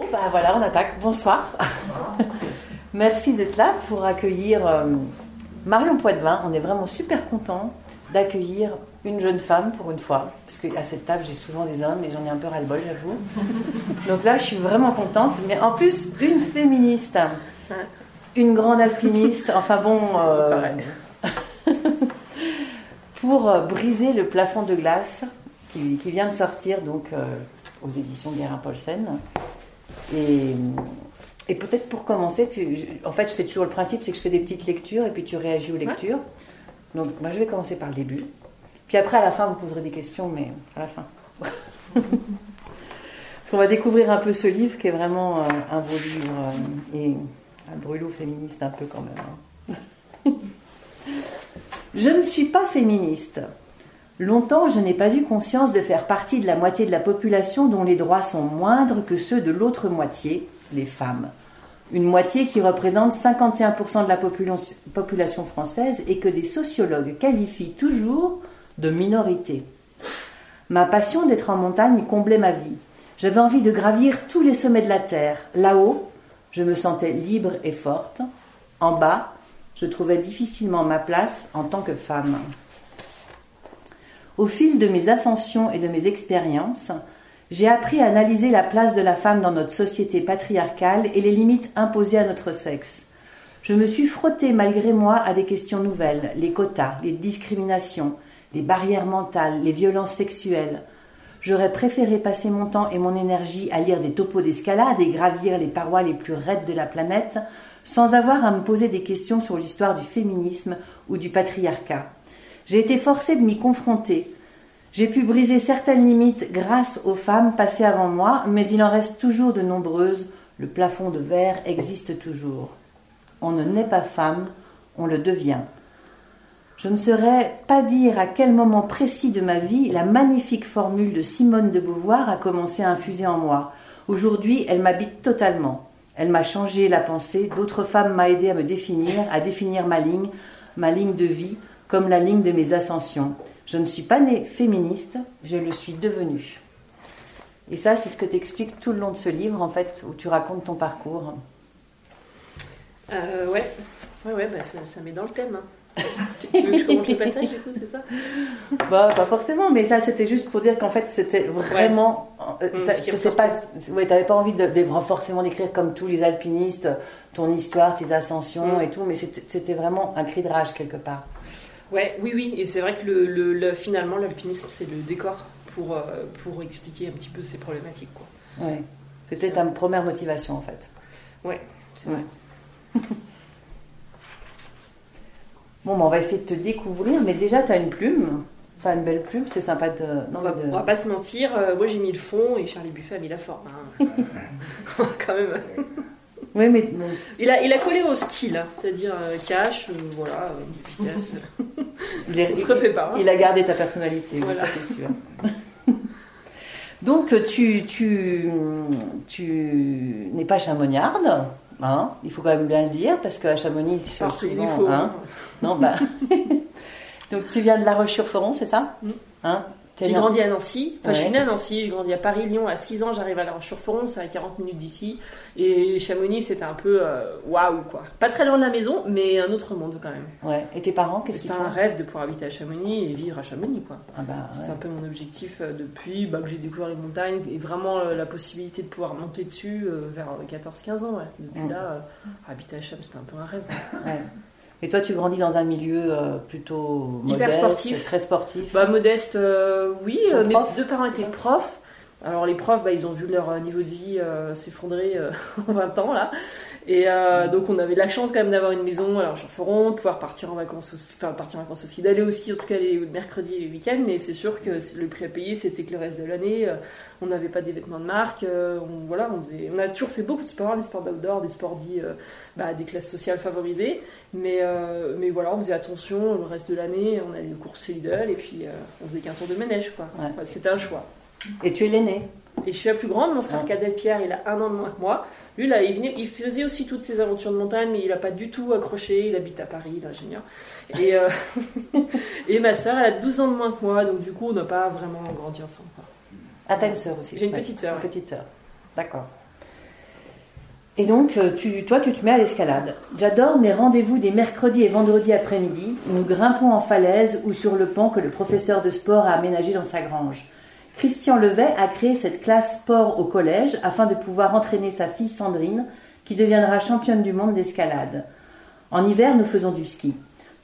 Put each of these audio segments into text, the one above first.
Bon, bah voilà, on attaque. Bonsoir. Merci d'être là pour accueillir euh, Marion Poitvin. On est vraiment super content d'accueillir une jeune femme pour une fois. Parce qu'à cette table, j'ai souvent des hommes et j'en ai un peu ras-le-bol, j'avoue. Donc là, je suis vraiment contente. Mais en plus, une féministe, une grande alpiniste. Enfin bon. euh, pour euh, briser le plafond de glace qui, qui vient de sortir donc euh, aux éditions Guérin-Paulsen. Et, et peut-être pour commencer, tu- je- en fait, je fais toujours le principe, c'est que je fais des petites lectures et puis tu réagis aux lectures. Donc, moi, je vais commencer par le début. Puis après, à la fin, vous poserez des questions, mais à la fin. Parce qu'on va découvrir un peu ce livre qui est vraiment euh, un beau livre euh, et un brûlot féministe un peu quand même. hein. je ne suis pas féministe. Longtemps, je n'ai pas eu conscience de faire partie de la moitié de la population dont les droits sont moindres que ceux de l'autre moitié, les femmes. Une moitié qui représente 51% de la popula- population française et que des sociologues qualifient toujours de minorité. Ma passion d'être en montagne comblait ma vie. J'avais envie de gravir tous les sommets de la terre. Là-haut, je me sentais libre et forte. En bas, je trouvais difficilement ma place en tant que femme. Au fil de mes ascensions et de mes expériences, j'ai appris à analyser la place de la femme dans notre société patriarcale et les limites imposées à notre sexe. Je me suis frottée malgré moi à des questions nouvelles, les quotas, les discriminations, les barrières mentales, les violences sexuelles. J'aurais préféré passer mon temps et mon énergie à lire des topos d'escalade et gravir les parois les plus raides de la planète sans avoir à me poser des questions sur l'histoire du féminisme ou du patriarcat. J'ai été forcée de m'y confronter. J'ai pu briser certaines limites grâce aux femmes passées avant moi, mais il en reste toujours de nombreuses. Le plafond de verre existe toujours. On ne naît pas femme, on le devient. Je ne saurais pas dire à quel moment précis de ma vie la magnifique formule de Simone de Beauvoir a commencé à infuser en moi. Aujourd'hui, elle m'habite totalement. Elle m'a changé la pensée, d'autres femmes m'ont aidé à me définir, à définir ma ligne, ma ligne de vie, comme la ligne de mes ascensions. Je ne suis pas née féministe, je le suis devenue. Et ça, c'est ce que tu expliques tout le long de ce livre, en fait, où tu racontes ton parcours. Euh, ouais, ouais, ouais, bah, ça, ça met dans le thème. hein. tu veux que je commence le passage, du coup, c'est ça? Bah, pas forcément, mais ça, c'était juste pour dire qu'en fait, c'était vraiment. euh, t'as- ce qui c'était pas. Ouais, t'avais pas envie de, de forcément d'écrire comme tous les alpinistes, ton histoire, tes ascensions Mmh. et tout, mais c'était vraiment un cri de rage quelque part. Ouais, oui, oui, et c'est vrai que le, le- le- finalement, l'alpinisme, c'est le décor pour, euh, pour expliquer un petit peu ces problématiques. Quoi. Ouais. C'était ta première motivation, en fait. Ouais, c'est Ouais. vrai. Bon, bah, on va essayer de te découvrir, mais déjà, tu as une plume. Enfin, une belle plume, c'est sympa de. Non, de- on va pas se mentir, euh, moi j'ai mis le fond et Charlie Buffet a mis la forme. hein. Quand même. Oui, mais bon, Il a, il a collé au style, hein, c'est-à-dire euh, cash, euh, voilà, euh, efficace. il, est- Il se refait pas. hein. il a gardé ta personnalité, oui, ça c'est sûr. Donc, tu, tu, tu n'es pas chamonniarde, hein, il faut quand même bien le dire, parce qu'à Chamonix, qu'il souvent, faut. hein, Non, bah. Donc, tu viens de La Roche-sur-Foron, c'est ça? Mm. J'ai grandi à Nancy, enfin je suis née à Nancy, j'ai grandi à Paris, Lyon, à 6 ans j'arrive à La Roche-sur-Foron, c'est à 40 minutes d'ici, et Chamonix c'était un peu euh, waouh quoi. Pas très loin de la maison, mais un autre monde quand même. Ouais. Et tes parents, qu'est-ce qu'ils C'était font? un rêve de pouvoir habiter à Chamonix et vivre à Chamonix quoi. Ah bah, C'était ouais. un peu mon objectif euh, depuis bah, que j'ai découvert les montagnes et vraiment euh, la possibilité de pouvoir monter dessus euh, vers 14-15 ans. ouais. Depuis Mm. là, euh, habiter à Cham c'était un peu un rêve. Ouais. Et toi, tu grandis dans un milieu euh, plutôt Hyper modeste, sportif. très sportif. Bah modeste, euh, oui. Euh, mes deux parents étaient profs. Alors les profs, bah, ils ont vu leur euh, niveau de vie euh, s'effondrer euh, en 20 ans là. Et euh, donc on avait la chance quand même d'avoir une maison alors Foron, de pouvoir partir en vacances aussi, enfin partir en vacances aussi, d'aller au ski en tout cas les mercredis et les week-ends. Mais c'est sûr que le prix à payer c'était que le reste de l'année, on n'avait pas des vêtements de marque. on, voilà, on, faisait- on a toujours fait beaucoup de sports, des sports d'outdoor, des sports dits bah, des classes sociales favorisées. Mais, mais voilà, on faisait attention le reste de l'année, on allait aux courses Lidl et puis on faisait qu'un tour de manège quoi. Ouais. Enfin, C'était un choix. Et tu es l'aîné. Et je suis la plus grande, mon frère Ouais. cadet Pierre, il a un an de moins que moi. Lui, là, il, venait, il faisait aussi toutes ses aventures de montagne, mais il n'a pas du tout accroché. Il habite à Paris, il est ingénieur. Et, euh, et ma soeur, elle a 12 ans de moins que moi, donc du coup, on n'a pas vraiment grandi ensemble. Ah, t'as une sœur aussi. J'ai une petite sœur, Une petite sœur. D'accord. Et donc, euh, tu, toi, tu te mets à l'escalade. J'adore mes rendez-vous des mercredis et vendredis après-midi. Nous grimpons en falaise ou sur le pont que le professeur de sport a aménagé dans sa grange. Christian Levet a créé cette classe sport au collège afin de pouvoir entraîner sa fille Sandrine, qui deviendra championne du monde d'escalade. En hiver, nous faisons du ski.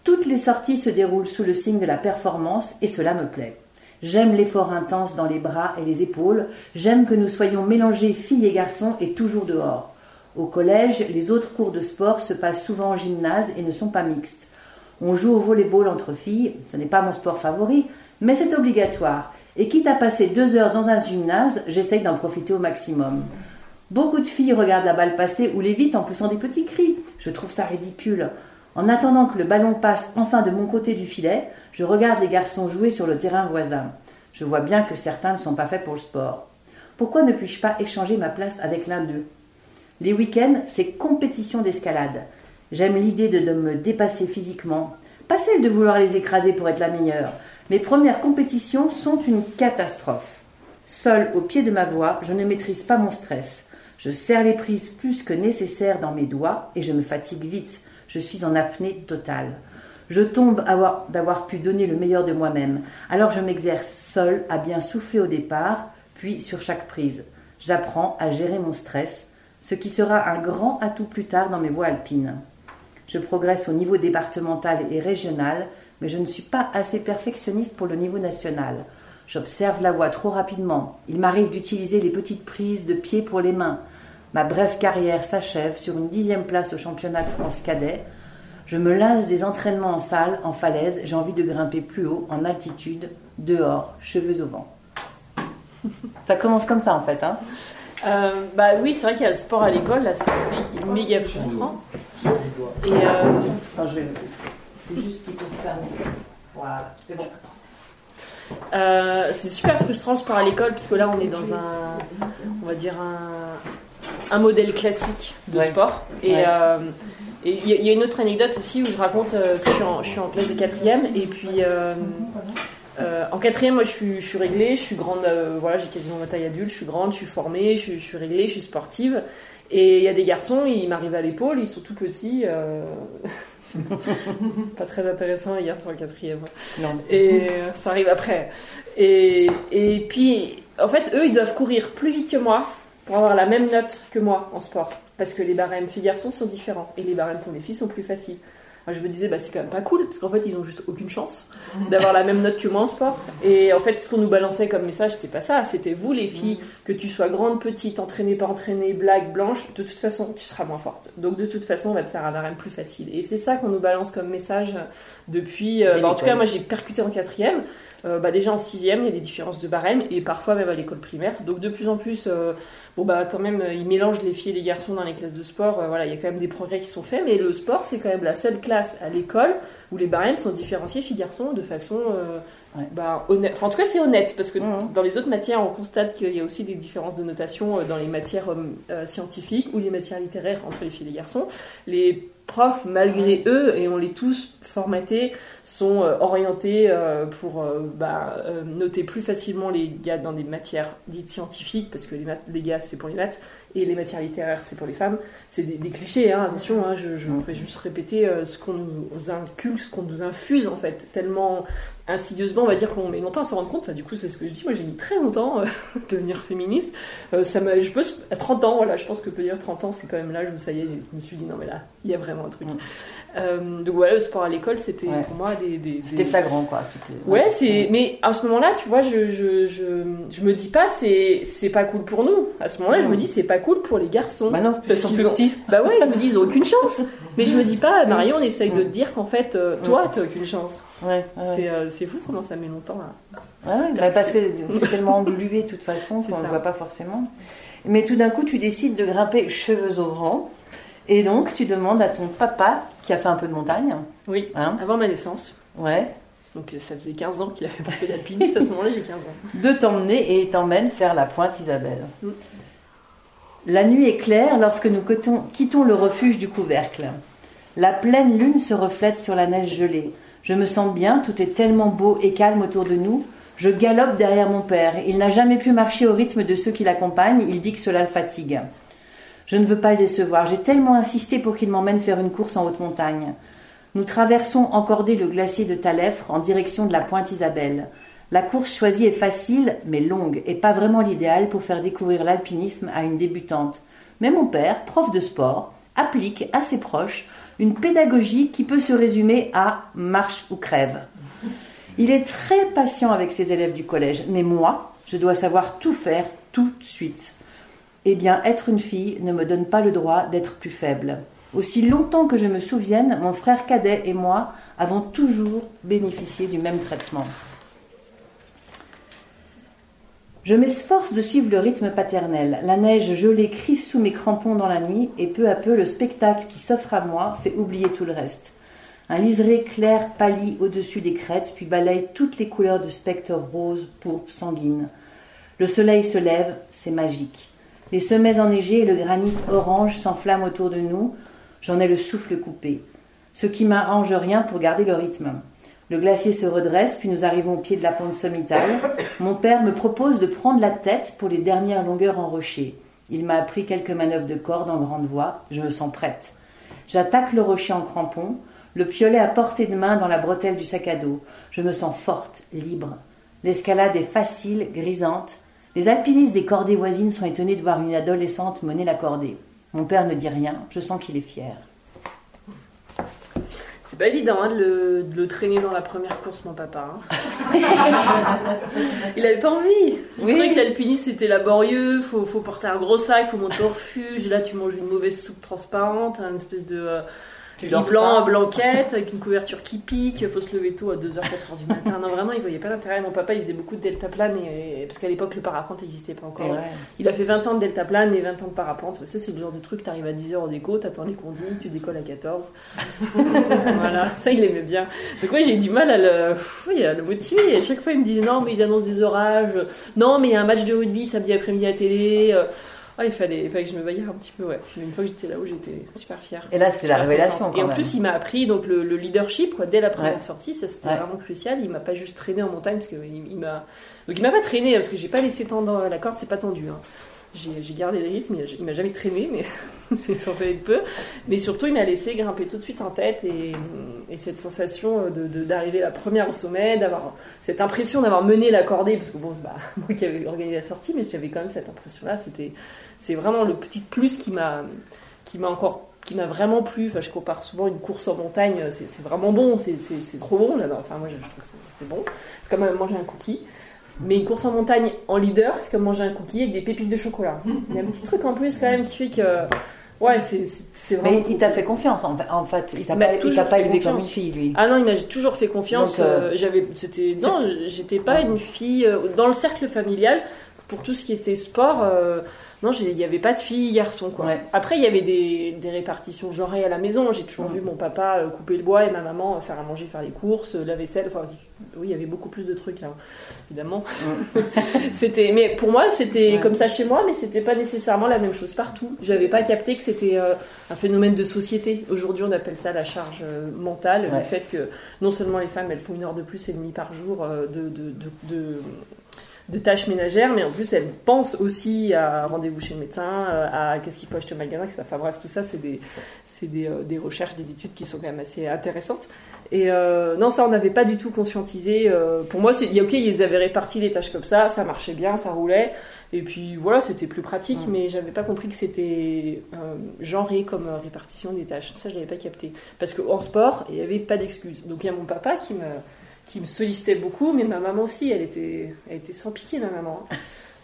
Toutes les sorties se déroulent sous le signe de la performance et cela me plaît. J'aime l'effort intense dans les bras et les épaules. J'aime que nous soyons mélangés filles et garçons et toujours dehors. Au collège, les autres cours de sport se passent souvent en gymnase et ne sont pas mixtes. On joue au volleyball entre filles, ce n'est pas mon sport favori, mais c'est obligatoire. Et quitte à passer deux heures dans un gymnase, j'essaye d'en profiter au maximum. Beaucoup de filles regardent la balle passer ou l'évitent en poussant des petits cris. Je trouve ça ridicule. En attendant que le ballon passe enfin de mon côté du filet, je regarde les garçons jouer sur le terrain voisin. Je vois bien que certains ne sont pas faits pour le sport. Pourquoi ne puis-je pas échanger ma place avec l'un d'eux? Les week-ends, c'est compétition d'escalade. J'aime l'idée de, me dépasser physiquement, pas celle de vouloir les écraser pour être la meilleure. Mes premières compétitions sont une catastrophe. Seul au pied de ma voix, je ne maîtrise pas mon stress. Je serre les prises plus que nécessaire dans mes doigts et je me fatigue vite. Je suis en apnée totale. Je tombe d'avoir pu donner le meilleur de moi-même. Alors je m'exerce seul à bien souffler au départ, puis sur chaque prise. J'apprends à gérer mon stress, ce qui sera un grand atout plus tard dans mes voies alpines. Je progresse au niveau départemental et régional, mais je ne suis pas assez perfectionniste pour le niveau national. J'observe la voie trop rapidement. Il m'arrive d'utiliser les petites prises de pied pour les mains. Ma brève carrière s'achève sur une dixième place au championnat de France cadet. Je me lasse des entraînements en salle, en falaise. J'ai envie de grimper plus haut, en altitude, dehors, cheveux au vent. ça commence comme ça en fait, hein euh, Bah oui, c'est vrai qu'il y a le sport à l'école, là, c'est méga frustrant. Et euh... c'est juste qu'il faut faire. Voilà, c'est bon. Euh, c'est super frustrant le sport à l'école puisque là on est dans un, on va dire un, un modèle classique de sport. Et euh, il y, a une autre anecdote aussi où je raconte euh, que je suis, en, je suis en classe de quatrième et puis en quatrième moi je suis, je suis réglée, je suis grande, voilà j'ai quasiment ma taille adulte, je suis grande, je suis formée, je, je suis réglée, je suis sportive. Et il y a des garçons, ils m'arrivent à l'épaule, ils sont tout petits. Pas très intéressant hier sur le quatrième. Non. Et ça arrive après. Et, et puis, en fait, eux, ils doivent courir plus vite que moi pour avoir la même note que moi en sport. Parce que les barèmes filles-garçons sont différents. Et les barèmes pour les filles sont plus faciles je me disais, bah, c'est quand même pas cool, parce qu'en fait, ils ont juste aucune chance d'avoir la même note que moi en sport. Et en fait, ce qu'on nous balançait comme message, c'était pas ça. C'était vous, les filles, que tu sois grande, petite, entraînée, pas entraînée, blague, blanche, de toute façon, tu seras moins forte. Donc, de toute façon, on va te faire un barème plus facile. Et c'est ça qu'on nous balance comme message depuis. Euh, bah, en tout cas, moi, j'ai percuté en quatrième. Euh, bah, déjà en sixième, il y a des différences de barème, et parfois même à l'école primaire. Donc, de plus en plus. Euh, bon bah quand même ils mélangent les filles et les garçons dans les classes de sport. Euh, voilà il y a quand même des progrès qui sont faits mais le sport c'est quand même la seule classe à l'école où les barèmes sont différenciés filles garçons de façon euh, bah, honnête enfin en tout cas c'est honnête parce que mmh. dans les autres matières on constate qu'il y a aussi des différences de notation euh, dans les matières scientifiques ou les matières littéraires entre les filles et les garçons. Les profs malgré eux et on les tous formatés sont euh, orientés euh, pour euh, bah, noter plus facilement les gars dans des matières dites scientifiques, parce que les, les gars c'est pour les maths, et les matières littéraires c'est pour les femmes. C'est des, clichés, hein, attention, hein, je, je vais juste répéter ce qu'on nous inculque, ce qu'on nous infuse en fait, tellement insidieusement, on va dire qu'on met longtemps à se rendre compte. Enfin, du coup, c'est ce que je dis. Moi, j'ai mis très longtemps à devenir féministe. ça m'a, je pense, à 30 ans, voilà, je pense que peut dire 30 ans, c'est quand même l'âge où ça y est, je me suis dit, non, mais là, il y a vraiment un truc. Euh, donc voilà, le sport à l'école, c'était pour moi des. des, C'était flagrant, quoi. Ouais, c'est. Mais à ce moment-là, tu vois, je, je, je, je me dis pas, c'est, c'est pas cool pour nous. À ce moment-là, je me dis, c'est pas cool pour les garçons. Bah non, ils sont plus petits. Bah ouais, ils me disent, ils ont aucune chance. Mais je me dis pas, Marion, on essaye de te dire qu'en fait, euh, toi, t'as aucune chance. Ouais, C'est, euh, c'est fou comment ça met longtemps là. Ouais, bah parce que c'est tellement englué de toute façon qu'on ne voit pas forcément. Mais tout d'un coup, tu décides de grimper cheveux au vent. Et donc, tu demandes à ton papa, qui a fait un peu de montagne. Oui, hein avant ma naissance. Ouais. Donc, ça faisait 15 ans qu'il avait pas fait d'alpinisme. à ce moment-là, j'ai 15 ans. De t'emmener et t'emmène faire la pointe Isabelle. Mm. La nuit est claire lorsque nous quittons le refuge du couvercle. La pleine lune se reflète sur la neige gelée. Je me sens bien, tout est tellement beau et calme autour de nous. Je galope derrière mon père. Il n'a jamais pu marcher au rythme de ceux qui l'accompagnent, il dit que cela le fatigue. Je ne veux pas le décevoir. J'ai tellement insisté pour qu'il m'emmène faire une course en haute montagne. Nous traversons encordé le glacier de Talèfre en direction de la pointe Isabelle. La course choisie est facile, mais longue, et pas vraiment l'idéal pour faire découvrir l'alpinisme à une débutante. Mais mon père, prof de sport, applique à ses proches une pédagogie qui peut se résumer à marche ou crève. Il est très patient avec ses élèves du collège, mais moi, je dois savoir tout faire tout de suite. Eh bien, être une fille ne me donne pas le droit d'être plus faible. Aussi longtemps que je me souvienne, mon frère cadet et moi avons toujours bénéficié du même traitement. Je m'efforce de suivre le rythme paternel. La neige gelée crisse sous mes crampons dans la nuit et peu à peu le spectacle qui s'offre à moi fait oublier tout le reste. Un liseré clair pâlit au-dessus des crêtes puis balaye toutes les couleurs de spectre rose, pourpre, sanguine. Le soleil se lève, c'est magique. Les sommets enneigés et le granit orange s'enflamment autour de nous. J'en ai le souffle coupé. Ce qui m'arrange rien pour garder le rythme. Le glacier se redresse, puis nous arrivons au pied de la pente sommitale. Mon père me propose de prendre la tête pour les dernières longueurs en rocher. Il m'a appris quelques manœuvres de corde en grande voie. Je me sens prête. J'attaque le rocher en crampon, le piolet à portée de main dans la bretelle du sac à dos. Je me sens forte, libre. L'escalade est facile, grisante. Les alpinistes des cordées voisines sont étonnés de voir une adolescente mener la cordée. Mon père ne dit rien, je sens qu'il est fier. C'est pas évident hein, de, le, traîner dans la première course, mon papa. Hein. il avait pas envie. Oui. trouvait que l'alpinisme c'était laborieux, faut, faut porter un gros sac, faut monter au refuge. Là, tu manges une mauvaise soupe transparente, un espèce de. Euh, du blanc, blanquette, avec une couverture qui pique, il faut se lever tôt à 2h, 4h du matin. Non, vraiment, il voyait pas l'intérêt. Mon papa, il faisait beaucoup de deltaplane, et, parce qu'à l'époque, le parapente n'existait pas encore. Il a fait 20 ans de deltaplane et 20 ans de parapente. Ça, c'est le genre de truc, tu arrives à 10h au déco, t'attends les conduits, tu décolles à 14. voilà, ça, il aimait bien. Donc, oui, j'ai du mal à le, oui, à le motiver. Et à chaque fois, il me dit non, mais ils annoncent des orages. Non, mais il y a un match de rugby samedi après-midi à télé. Ah, il fallait, que je me baillère un petit peu, ouais. Une fois que j'étais là-haut, j'étais super fière. Et là, c'était la révélation. et en plus, il m'a appris donc le, leadership, quoi, dès la première sortie, ça c'était vraiment crucial. Il m'a pas juste traîné en montagne, parce qu'il il, m'a. Donc il m'a pas traîné, parce que j'ai pas laissé tendre la corde, c'est pas tendu. Hein. J'ai gardé le rythme, il m'a jamais traîné, mais c'est ça fait peu. Mais surtout, il m'a laissé grimper tout de suite en tête et, cette sensation d'arriver de, la première au sommet, d'avoir cette impression d'avoir mené la cordée, parce que bon, c'est bah, moi qui avais organisé la sortie, mais j'avais quand même cette impression-là. C'était c'est vraiment le petit plus qui m'a qui m'a encore qui m'a vraiment plu. Enfin, je compare souvent une course en montagne, c'est vraiment bon, c'est trop bon. Là, enfin, moi, je, trouve que c'est bon. C'est comme manger un cookie. Mais une course en montagne en leader, c'est comme manger un cookie avec des pépites de chocolat. Il y a un petit truc en plus quand même qui fait que. Ouais, c'est vraiment. Mais il t'a fait confiance en fait. Il t'a pas, pas élevé comme une fille, lui. Ah non, il m'a toujours fait confiance. Euh, j'avais, c'était non, j'étais pas une fille euh, dans le cercle familial pour tout ce qui était sport. Euh, non, il n'y avait pas de filles, garçons, quoi. Après, il y avait des, répartitions genrées à la maison. J'ai toujours vu mon papa euh, couper le bois et ma maman faire à manger, faire les courses, la vaisselle. Enfin, oui, il y avait beaucoup plus de trucs, là, évidemment. c'était, mais pour moi, c'était comme ça chez moi, mais c'était pas nécessairement la même chose partout. J'avais pas capté que c'était euh, un phénomène de société. Aujourd'hui, on appelle ça la charge euh, mentale, le fait que non seulement les femmes, elles font une heure de plus et demie par jour de, de de tâches ménagères, mais en plus elle pense aussi à rendez-vous chez le médecin, euh, à qu'est-ce qu'il faut acheter au magasin, etc. Enfin bref, tout ça, c'est des, des, euh, des, recherches, des études qui sont quand même assez intéressantes. Et euh, non, ça, on n'avait pas du tout conscientisé. pour moi, c'est, ok, ils avaient réparti les tâches comme ça, ça marchait bien, ça roulait. Et puis voilà, c'était plus pratique, mais mais j'avais pas compris que c'était genré comme répartition des tâches. Ça, je l'avais pas capté. Parce qu'en sport, il n'y avait pas d'excuses. Donc il y a mon papa qui me qui me sollicitait beaucoup, mais ma maman aussi, elle était, elle était sans pitié, ma maman.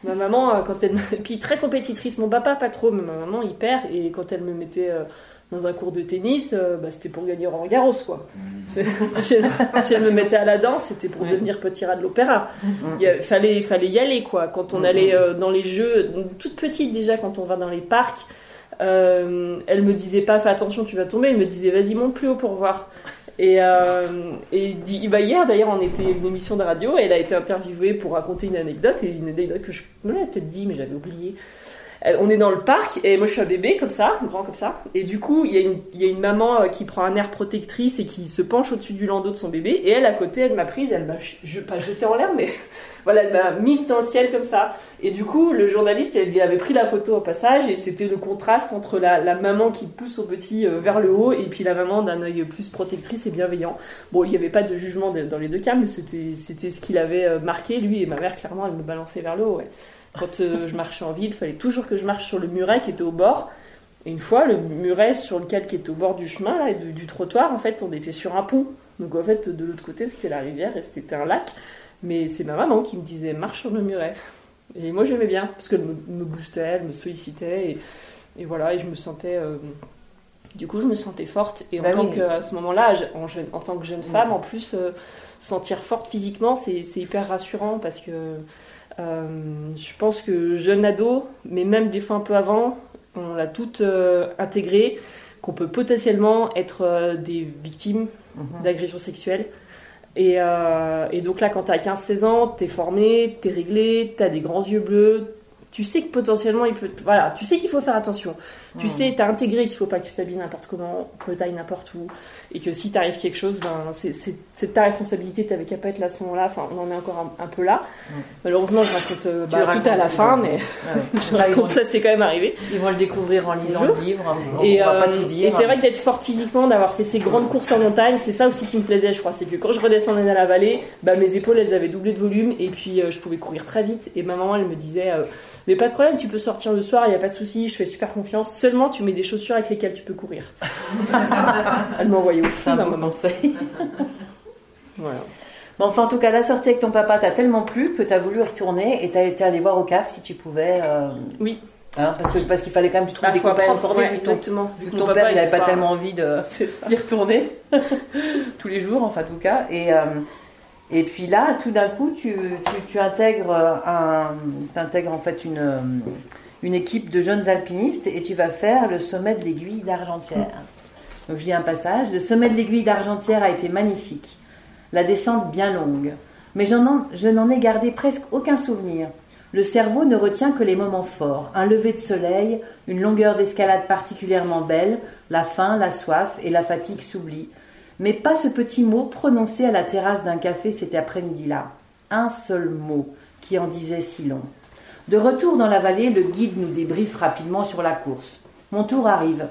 Ma maman, euh, quand elle Puis très compétitrice, mon papa pas trop, mais ma maman hyper, et quand elle me mettait euh, dans un cours de tennis, euh, bah, c'était pour gagner Roland Garros, quoi. Mmh. si, elle, me mettait à la danse, c'était pour devenir petit rat de l'opéra. Mmh. Il fallait, fallait y aller, quoi. Quand on mmh. allait dans les jeux, toute petite déjà, quand on va dans les parcs, elle me disait pas fais attention tu vas tomber elle me disait vas-y monte plus haut pour voir et, euh, et bah hier d'ailleurs on était une émission de radio et elle a été interviewée pour raconter une anecdote et une anecdote que je me l'avais peut-être dit mais j'avais oublié. Euh, on est dans le parc et moi je suis un bébé comme ça, grand comme ça. Et du coup, il y, a une, maman euh, qui prend un air protectrice et qui se penche au-dessus du landau de son bébé. Et elle, à côté, elle m'a prise, elle m'a je, pas jeté en l'air, mais voilà, elle m'a mise dans le ciel comme ça. Et du coup, le journaliste, elle lui avait pris la photo au passage et c'était le contraste entre la, maman qui pousse au petit euh, vers le haut et puis la maman d'un œil plus protectrice et bienveillant. Bon, il n'y avait pas de jugement dans les deux cas, mais c'était, c'était ce qu'il avait marqué, lui et ma mère, clairement, elle me balançait vers le haut. Ouais. Quand euh, je marchais en ville, il fallait toujours que je marche sur le muret qui était au bord. Et une fois, le muret sur lequel qui était au bord du chemin là, et du, trottoir, en fait, on était sur un pont. Donc en fait, de l'autre côté, c'était la rivière et c'était un lac. Mais c'est ma maman qui me disait marche sur le muret. Et moi, j'aimais bien parce qu'elle me, boostait, elle me sollicitait et, voilà, et je me sentais. Euh, du coup, je me sentais forte. Et en bah tant que, à ce moment-là, en, en, tant que jeune femme, en plus, euh, sentir forte physiquement, c'est hyper rassurant parce que je pense que jeune ado, mais même des fois un peu avant, on l'a tout euh, intégré, qu'on peut potentiellement être euh, des victimes mhm. d'agressions sexuelles. Et, et, donc là, quand t'as 15-16 ans, t'es formé, t'es réglé, t'as des grands yeux bleus, tu sais que potentiellement il peut. Voilà, tu sais qu'il faut faire attention. Tu sais, t'as intégré qu'il faut pas que tu t'habilles n'importe comment, que t'ailles n'importe où, et que si t'arrive quelque chose, ben c'est ta responsabilité, t'avais qu'à pas être là à ce moment-là. Enfin, on en est encore un, peu là. Malheureusement, je raconte euh, bah, tout à la fin, mais ça, c'est quand même arrivé. Ils vont le découvrir en lisant le livre. et, va pas euh, tout dire. Et c'est vrai que d'être forte physiquement, d'avoir fait ces grandes courses en montagne, c'est ça aussi qui me plaisait, je crois. C'est que quand je redescendais dans la vallée, bah, mes épaules, elles avaient doublé de volume, et puis euh, je pouvais courir très vite. Et ma maman, elle me disait mais pas de problème, tu peux sortir le soir, il n'y a pas de souci, je fais super confiance. Seulement, tu mets des chaussures avec lesquelles tu peux courir. Elle m'a envoyé au fond d'un moment. voilà. Bon, enfin, en tout cas, la sortie avec ton papa t'a tellement plu que tu as voulu retourner et tu as été aller voir au CAF si tu pouvais. Euh, oui. Hein, parce qu'il parce qu'il fallait quand même que tu trouves bah, des copains encore ouais, vu, ton, vu que ton père il n'avait pas, tellement envie d'y retourner tous les jours, enfin, en tout cas. Et. Euh, et puis là, tout d'un coup, tu, tu, intègres, un, en fait une, une équipe de jeunes alpinistes et tu vas faire le sommet de l'aiguille d'Argentière. Donc je lis un passage. Le sommet de l'aiguille d'Argentière a été magnifique. La descente bien longue. Mais je n'en ai gardé presque aucun souvenir. Le cerveau ne retient que les moments forts. Un lever de soleil, une longueur d'escalade particulièrement belle, la faim, la soif et la fatigue s'oublient mais pas ce petit mot prononcé à la terrasse d'un café cet après-midi-là. Un seul mot qui en disait si long. De retour dans la vallée, le guide nous débriefe rapidement sur la course. Mon tour arrive.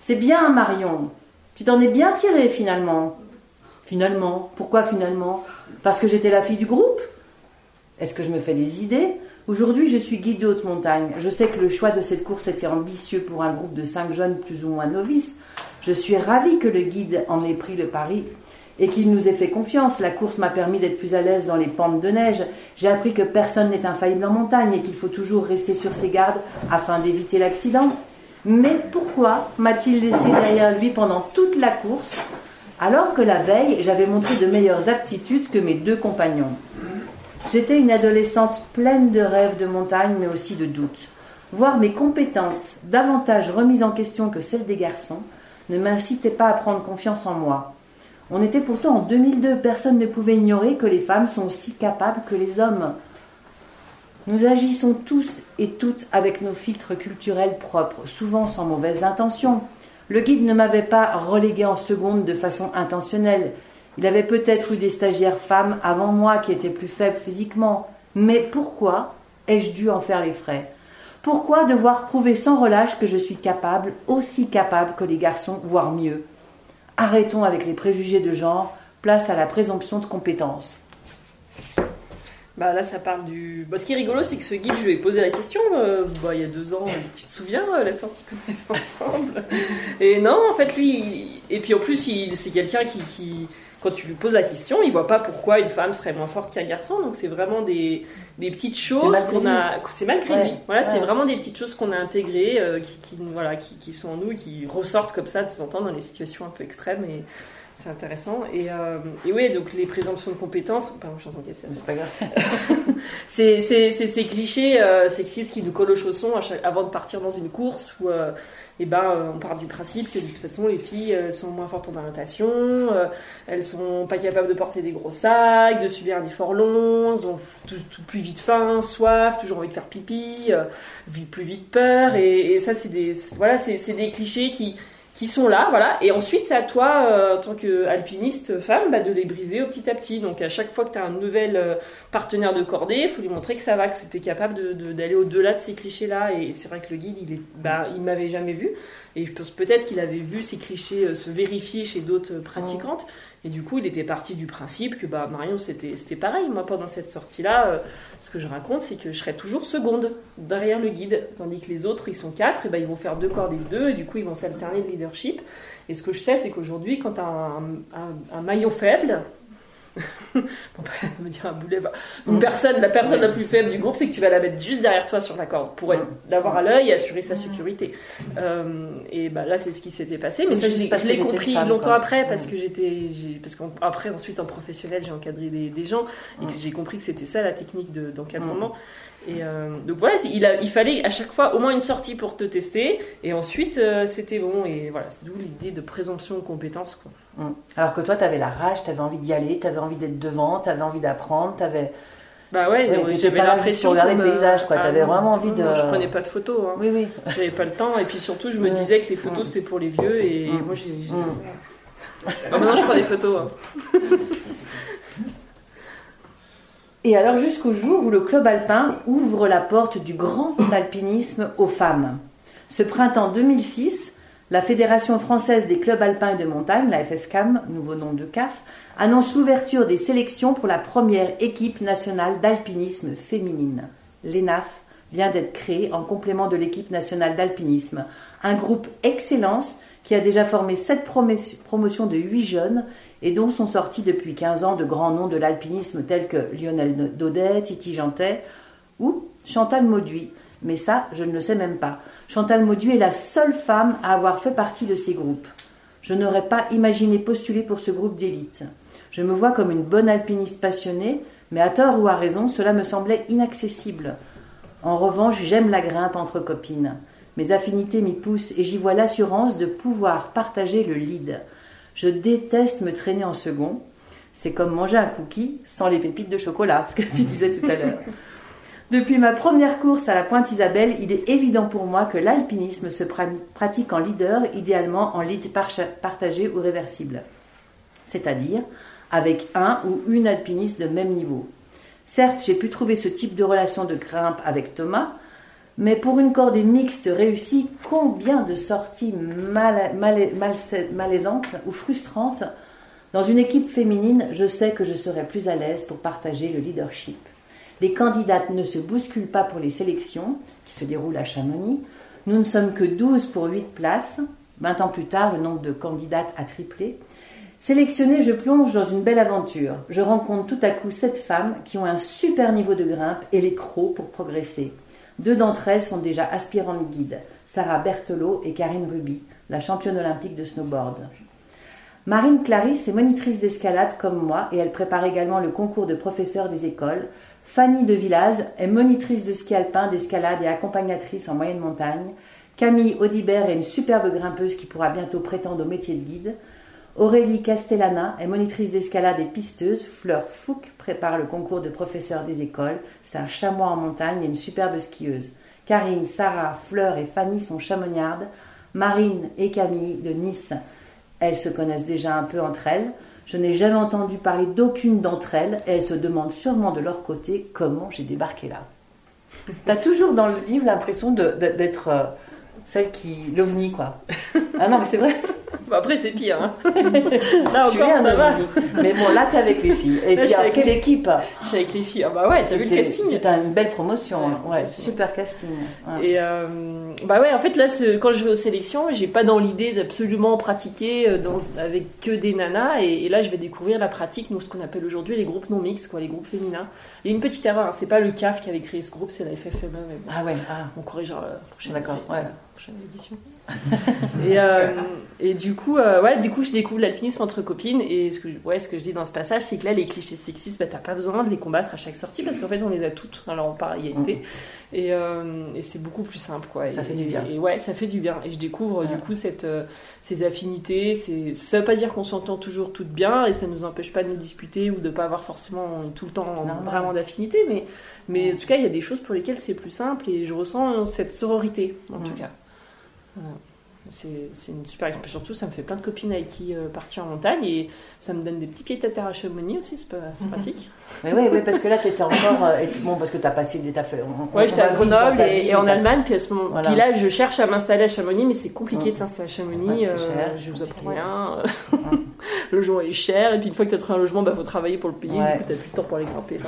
C'est bien, Marion. Tu t'en es bien tiré finalement. Finalement? Pourquoi finalement? Parce que j'étais la fille du groupe? Est-ce que je me fais des idées? Aujourd'hui, je suis guide de haute montagne. Je sais que le choix de cette course était ambitieux pour un groupe de cinq jeunes plus ou moins novices, je suis ravie que le guide en ait pris le pari et qu'il nous ait fait confiance. La course m'a permis d'être plus à l'aise dans les pentes de neige. J'ai appris que personne n'est infaillible en montagne et qu'il faut toujours rester sur ses gardes afin d'éviter l'accident. Mais pourquoi m'a-t-il laissé derrière lui pendant toute la course alors que la veille, j'avais montré de meilleures aptitudes que mes deux compagnons? J'étais une adolescente pleine de rêves de montagne mais aussi de doutes. Voir mes compétences davantage remises en question que celles des garçons ne m'incitait pas à prendre confiance en moi. On était pourtant en 2002, personne ne pouvait ignorer que les femmes sont aussi capables que les hommes. Nous agissons tous et toutes avec nos filtres culturels propres, souvent sans mauvaise intention. Le guide ne m'avait pas relégué en seconde de façon intentionnelle. Il avait peut-être eu des stagiaires femmes avant moi qui étaient plus faibles physiquement. Mais pourquoi ai-je dû en faire les frais? Pourquoi devoir prouver sans relâche que je suis capable, aussi capable que les garçons, voire mieux? Arrêtons avec les préjugés de genre, place à la présomption de compétence. Bah là, ça parle du. Bah, ce qui est rigolo, c'est que ce guide, je lui ai posé la question euh, bah, il y a deux ans. Tu te souviens euh, la sortie qu'on a fait ensemble? Et non, en fait, lui. Et puis en plus, c'est quelqu'un qui quand tu lui poses la question, il voit pas pourquoi une femme serait moins forte qu'un garçon. Donc c'est vraiment des, des petites choses qu'on a. C'est malgré lui. Voilà, c'est vraiment des petites choses qu'on a intégrées, euh, qui, qui, voilà, qui, qui, sont en nous, qui ressortent comme ça de temps en temps dans les situations un peu extrêmes. Et, c'est intéressant. Et, euh, et oui, donc les présomptions de compétences, pardon, je suis c'est pas grave. c'est ces clichés euh, sexistes qui nous collent aux chaussons avant de partir dans une course où euh, eh ben, euh, on part du principe que de toute façon les filles sont moins fortes en orientation, elles sont pas capables de porter des gros sacs, de subir un effort long, elles ont tout, plus vite faim, soif, toujours envie de faire pipi, plus vite peur. Et, et ça, c'est des, voilà, c'est des clichés qui qui sont là, voilà. Et ensuite, c'est à toi, euh, en tant qu'alpiniste femme, bah, de les briser au petit à petit. Donc, à chaque fois que tu as un nouvel euh, partenaire de cordée, il faut lui montrer que ça va, que c'était capable d'aller de, au-delà de ces clichés-là. Et c'est vrai que le guide, il est, bah, il m'avait jamais vu. Et je pense peut-être qu'il avait vu ces clichés euh, se vérifier chez d'autres pratiquantes. Et du coup, il était parti du principe que bah, Marion, c'était pareil. Moi, pendant cette sortie-là, euh, ce que je raconte, c'est que je serai toujours seconde derrière le guide. Tandis que les autres, ils sont quatre, et bah, ils vont faire deux cordes et deux, et du coup, ils vont s'alterner le leadership. Et ce que je sais, c'est qu'aujourd'hui, quand tu as un, maillon faible, on va me dire un boulet. Mm. personne, la personne la plus faible du groupe, c'est que tu vas la mettre juste derrière toi sur la corde pour mm. l'avoir à l'œil et assurer sa sécurité. Euh, et bah là, c'est ce qui s'était passé. Mais ça, je, l'ai compris longtemps après parce mm. que j'étais, parce qu'après, ensuite, en professionnel, j'ai encadré des, gens et j'ai compris que c'était ça la technique d'encadrement. Et euh, donc voilà, il, a, il fallait à chaque fois au moins une sortie pour te tester, et ensuite euh, c'était bon. Et voilà, c'est d'où l'idée de présomption de compétences. Quoi. Hum. Alors que toi, tu avais la rage, tu avais envie d'y aller, tu avais envie d'être devant, tu avais envie d'apprendre, tu avais. Bah ouais, j'avais l'impression de regarder le paysage, quoi. Ah t'avais vraiment envie de. je prenais pas de photos. Hein. Oui, oui. J'avais pas le temps, et puis surtout, je me disais que les photos c'était pour les vieux, et hum. moi j'ai. Ah, maintenant, je prends des photos. Hein. Et alors jusqu'au jour où le club alpin ouvre la porte du grand alpinisme aux femmes. Ce printemps 2006, la Fédération française des clubs alpins et de montagne, la FFCAM, nouveau nom de CAF, annonce l'ouverture des sélections pour la première équipe nationale d'alpinisme féminine. L'ENAF vient d'être créée en complément de l'équipe nationale d'alpinisme, un groupe excellence qui a déjà formé sept promotions de huit jeunes et dont sont sortis depuis 15 ans de grands noms de l'alpinisme tels que Lionel Daudet, Titi Jantet ou Chantal Mauduit. Mais ça, je ne le sais même pas. Chantal Mauduit est la seule femme à avoir fait partie de ces groupes. Je n'aurais pas imaginé postuler pour ce groupe d'élite. Je me vois comme une bonne alpiniste passionnée, mais à tort ou à raison, cela me semblait inaccessible. En revanche, j'aime la grimpe entre copines. Mes affinités m'y poussent et j'y vois l'assurance de pouvoir partager le lead. Je déteste me traîner en second. C'est comme manger un cookie sans les pépites de chocolat, ce que tu disais tout à l'heure. Depuis ma première course à la Pointe Isabelle, il est évident pour moi que l'alpinisme se pratique en leader, idéalement en lead partagé ou réversible. C'est-à-dire avec un ou une alpiniste de même niveau. Certes, j'ai pu trouver ce type de relation de grimpe avec Thomas, mais pour une cordée mixte réussie, combien de sorties malaisantes ou frustrantes Dans une équipe féminine, je sais que je serai plus à l'aise pour partager le leadership. Les candidates ne se bousculent pas pour les sélections, qui se déroulent à Chamonix. Nous ne sommes que 12 pour 8 places. 20 ans plus tard, le nombre de candidates a triplé. Sélectionnée, je plonge dans une belle aventure. Je rencontre tout à coup sept femmes qui ont un super niveau de grimpe et les crocs pour progresser. Deux d'entre elles sont déjà aspirantes guides, Sarah Berthelot et Karine Ruby, la championne olympique de snowboard. Marine Clarisse est monitrice d'escalade comme moi et elle prépare également le concours de professeur des écoles. Fanny de Villaz est monitrice de ski alpin, d'escalade et accompagnatrice en moyenne montagne. Camille Audibert est une superbe grimpeuse qui pourra bientôt prétendre au métier de guide. Aurélie Castellana est monitrice d'escalade et pisteuse. Fleur Fouque prépare le concours de professeur des écoles. C'est un chamois en montagne et une superbe skieuse. Karine, Sarah, Fleur et Fanny sont chamonniardes. Marine et Camille de Nice, elles se connaissent déjà un peu entre elles. Je n'ai jamais entendu parler d'aucune d'entre elles et elles se demandent sûrement de leur côté comment j'ai débarqué là. T'as toujours dans le livre l'impression d'être euh, celle qui. l'ovni, quoi. ah non, mais c'est vrai. Bah, après, c'est pire. Hein. là encore, ça va. Mais bon, là, t'es avec les filles. Et puis, quelle équipe Je suis avec les filles. Ah bah ouais, t'as vu le casting C'était une belle promotion. Ouais, hein. super casting. Et euh, bah ouais, en fait, là, quand je vais aux sélections, j'ai pas dans l'idée d'absolument pratiquer euh, dans, avec que des nanas. Et, là, je vais découvrir la pratique, nous, ce qu'on appelle aujourd'hui les groupes non mixtes, quoi, les groupes féminins. Il y a une petite erreur, hein, c'est pas le CAF qui avait créé ce groupe, c'est la FFME. Ah ouais, ah. on corrigera. D'accord, ouais. Prochaine édition. et, euh, et du coup, euh, ouais, du coup, je découvre l'alpinisme entre copines. Et ce que, ouais, ce que je dis dans ce passage, c'est que là, les clichés sexistes, bah, t'as pas besoin de les combattre à chaque sortie parce qu'en fait, on les a toutes. Alors, on parle égalité. Et, euh, et c'est beaucoup plus simple, quoi. Ça et, fait du bien. Et ouais, ça fait du bien. Et je découvre du Ouais. coup cette, ces affinités. C'est, ça veut pas dire qu'on s'entend toujours toutes bien et ça nous empêche pas de nous disputer ou de pas avoir forcément tout le temps vraiment d'affinité. Mais, mais en tout cas, il y a des choses pour lesquelles c'est plus simple et je ressens cette sororité, en tout Mm. cas. Voilà. C'est, une super expérience. Surtout, ça me fait plein de copines avec qui euh, partir en montagne et ça me donne des petits pieds à terre à Chamonix aussi, c'est, Mhm. pratique. Mais oui, oui, parce que là, tu étais encore. euh, et- bon, parce que tu as passé des. t'as fait- on- Ouais, j'étais à Grenoble et, vie, et en Allemagne, puis à ce moment Voilà. puis là, je cherche à m'installer à Chamonix, mais c'est compliqué de s'installer à Chamonix. Ouais, euh, cher, je vous apprends rien. le logement est cher, et puis une fois que tu as trouvé un logement, bah faut travailler pour le payer, du coup, t'as plus de temps pour aller grimper.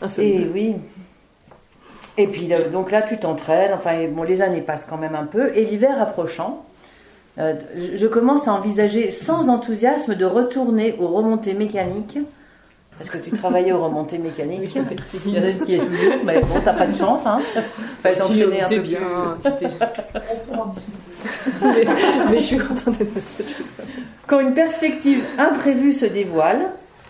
Enfin, Et oui. Et puis euh, donc là, tu t'entraînes. Enfin, bon, les années passent quand même un peu. Et l'hiver approchant, euh, je commence à envisager sans enthousiasme de retourner aux remontées mécaniques. Parce que tu travaillais aux remontées mécaniques. Oui, Il y en a qui est toujours, mais bon, t'as pas de chance. Hein. Fallait t'entraîner un peu bien. plus. t'étais- On pourra en discuter. mais, mais je suis contente d'être dans cette chose. Quand une perspective imprévue se dévoile,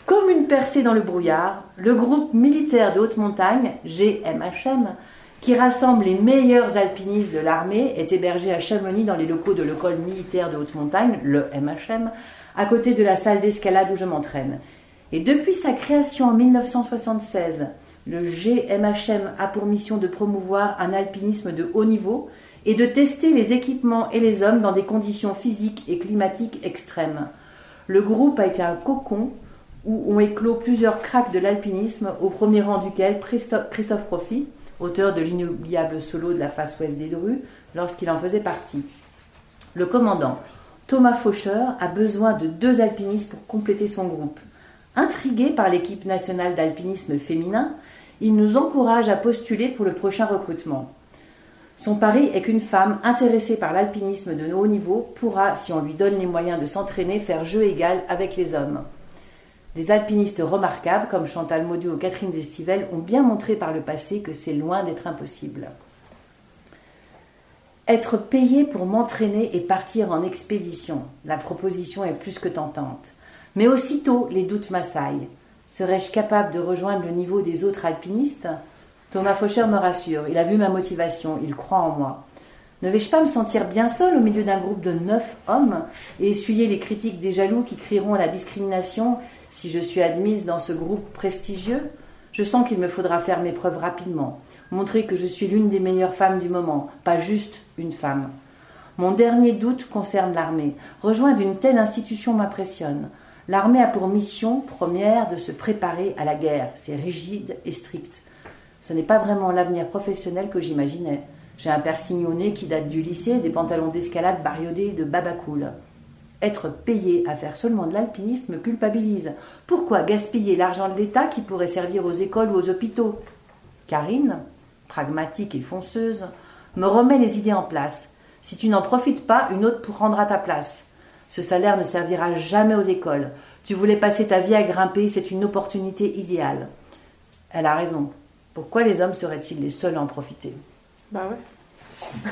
comme une percée dans le brouillard, le groupe militaire de haute montagne, GMHM, qui rassemble les meilleurs alpinistes de l'armée, est hébergé à Chamonix dans les locaux de l'école militaire de haute montagne, le MHM, à côté de la salle d'escalade où je m'entraîne. Et depuis sa création en 1976, le GMHM a pour mission de promouvoir un alpinisme de haut niveau et de tester les équipements et les hommes dans des conditions physiques et climatiques extrêmes. Le groupe a été un cocon où ont éclos plusieurs cracks de l'alpinisme, au premier rang duquel Christophe, Profit, auteur de l'inoubliable solo de la face ouest des Drus, lorsqu'il en faisait partie. Le commandant, Thomas Faucheur, a besoin de deux alpinistes pour compléter son groupe. Intrigué par l'équipe nationale d'alpinisme féminin, il nous encourage à postuler pour le prochain recrutement. Son pari est qu'une femme intéressée par l'alpinisme de haut niveau pourra, si on lui donne les moyens de s'entraîner, faire jeu égal avec les hommes. Des alpinistes remarquables comme Chantal Maudu ou Catherine Destivelle ont bien montré par le passé que c'est loin d'être impossible. Être payé pour m'entraîner et partir en expédition, la proposition est plus que tentante. Mais aussitôt, les doutes m'assaillent. Serais-je capable de rejoindre le niveau des autres alpinistes? Thomas Faucheur me rassure, il a vu ma motivation, il croit en moi. Ne vais-je pas me sentir bien seul au milieu d'un groupe de neuf hommes et essuyer les critiques des jaloux qui crieront à la discrimination si je suis admise dans ce groupe prestigieux Je sens qu'il me faudra faire mes preuves rapidement, montrer que je suis l'une des meilleures femmes du moment, pas juste une femme. Mon dernier doute concerne l'armée. Rejoindre une telle institution m'impressionne. L'armée a pour mission première de se préparer à la guerre. C'est rigide et strict. Ce n'est pas vraiment l'avenir professionnel que j'imaginais. J'ai un nez qui date du lycée, des pantalons d'escalade bariolés de babacool. Être payé à faire seulement de l'alpinisme me culpabilise. Pourquoi gaspiller l'argent de l'État qui pourrait servir aux écoles ou aux hôpitaux? Karine, pragmatique et fonceuse, me remet les idées en place. Si tu n'en profites pas, une autre prendra ta place. Ce salaire ne servira jamais aux écoles. Tu voulais passer ta vie à grimper, c'est une opportunité idéale. Elle a raison. Pourquoi les hommes seraient-ils les seuls à en profiter? Bah ouais.